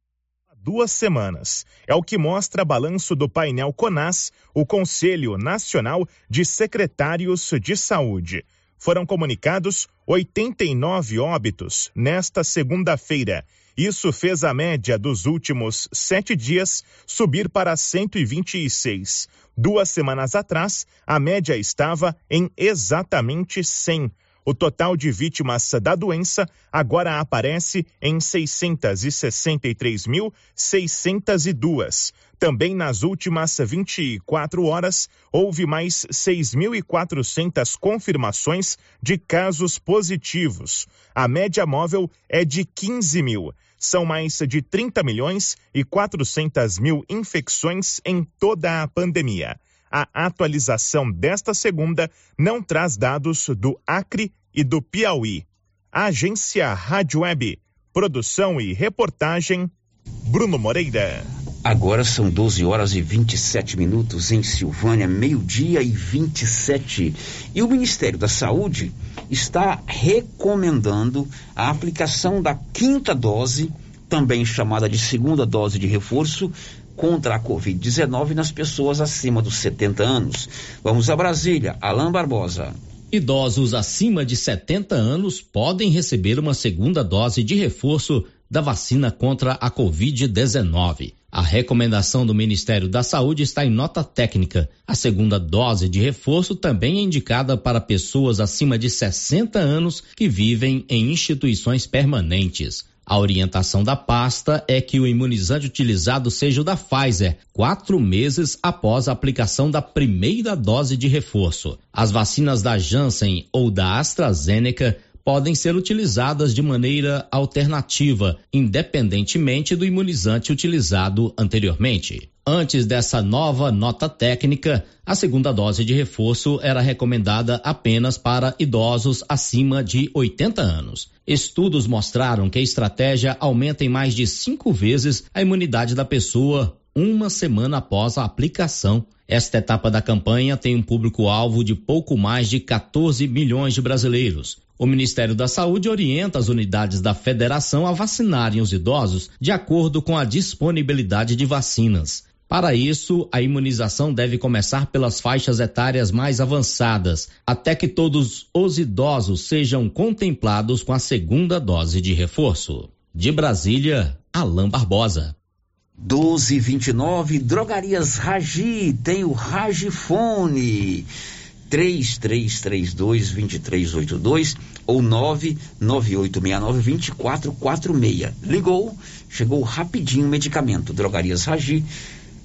duas semanas. É o que mostra balanço do painel CONAS, o Conselho Nacional de Secretários de Saúde. Foram comunicados 89 óbitos nesta segunda-feira. Isso fez a média dos últimos sete dias subir para 126. Duas semanas atrás, a média estava em exatamente 100. O total de vítimas da doença agora aparece em 663.602. Também nas últimas 24 horas, houve mais 6.400 confirmações de casos positivos. A média móvel é de 15 mil. São mais de 30 milhões e 400 mil infecções em toda a pandemia. A atualização desta segunda não traz dados do Acre e do Piauí. Agência Rádio Web. Produção e reportagem Bruno Moreira. Agora são 12 horas e 27 minutos em Silvânia, meio-dia e 27. E o Ministério da Saúde está recomendando a aplicação da quinta dose, também chamada de segunda dose de reforço, contra a Covid-19 nas pessoas acima dos 70 anos. Vamos a Brasília. Alain Barbosa. Idosos acima de 70 anos podem receber uma segunda dose de reforço da vacina contra a Covid-19. A recomendação do Ministério da Saúde está em nota técnica. A segunda dose de reforço também é indicada para pessoas acima de 60 anos que vivem em instituições permanentes. A orientação da pasta é que o imunizante utilizado seja o da Pfizer, quatro meses após a aplicação da primeira dose de reforço. As vacinas da Janssen ou da AstraZeneca podem ser utilizadas de maneira alternativa, independentemente do imunizante utilizado anteriormente. Antes dessa nova nota técnica, a segunda dose de reforço era recomendada apenas para idosos acima de 80 anos. Estudos mostraram que a estratégia aumenta em mais de cinco vezes a imunidade da pessoa uma semana após a aplicação. Esta etapa da campanha tem um público-alvo de pouco mais de 14 milhões de brasileiros. O Ministério da Saúde orienta as unidades da federação a vacinarem os idosos de acordo com a disponibilidade de vacinas. Para isso, a imunização deve começar pelas faixas etárias mais avançadas, até que todos os idosos sejam contemplados com a segunda dose de reforço. De Brasília, Alain Barbosa. 1229 Drogarias Ragi tem o Ragifone 3332 2382 ou 99869 2446. Ligou, chegou rapidinho o medicamento. Drogarias Ragi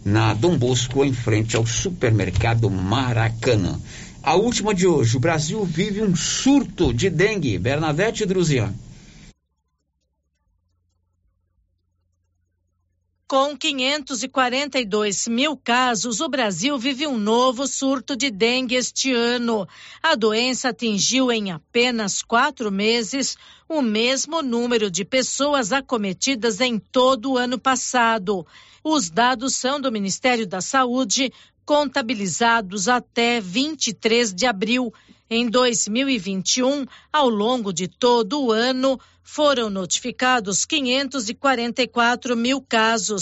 na Dom Bosco em frente ao supermercado Maracanã. A última de hoje, o Brasil vive um surto de dengue. Bernadette Druzian. Com 542 mil casos, o Brasil vive um novo surto de dengue este ano. A doença atingiu em apenas quatro meses o mesmo número de pessoas acometidas em todo o ano passado. Os dados são do Ministério da Saúde, contabilizados até 23 de abril. Em 2021, ao longo de todo o ano, foram notificados 544 mil casos.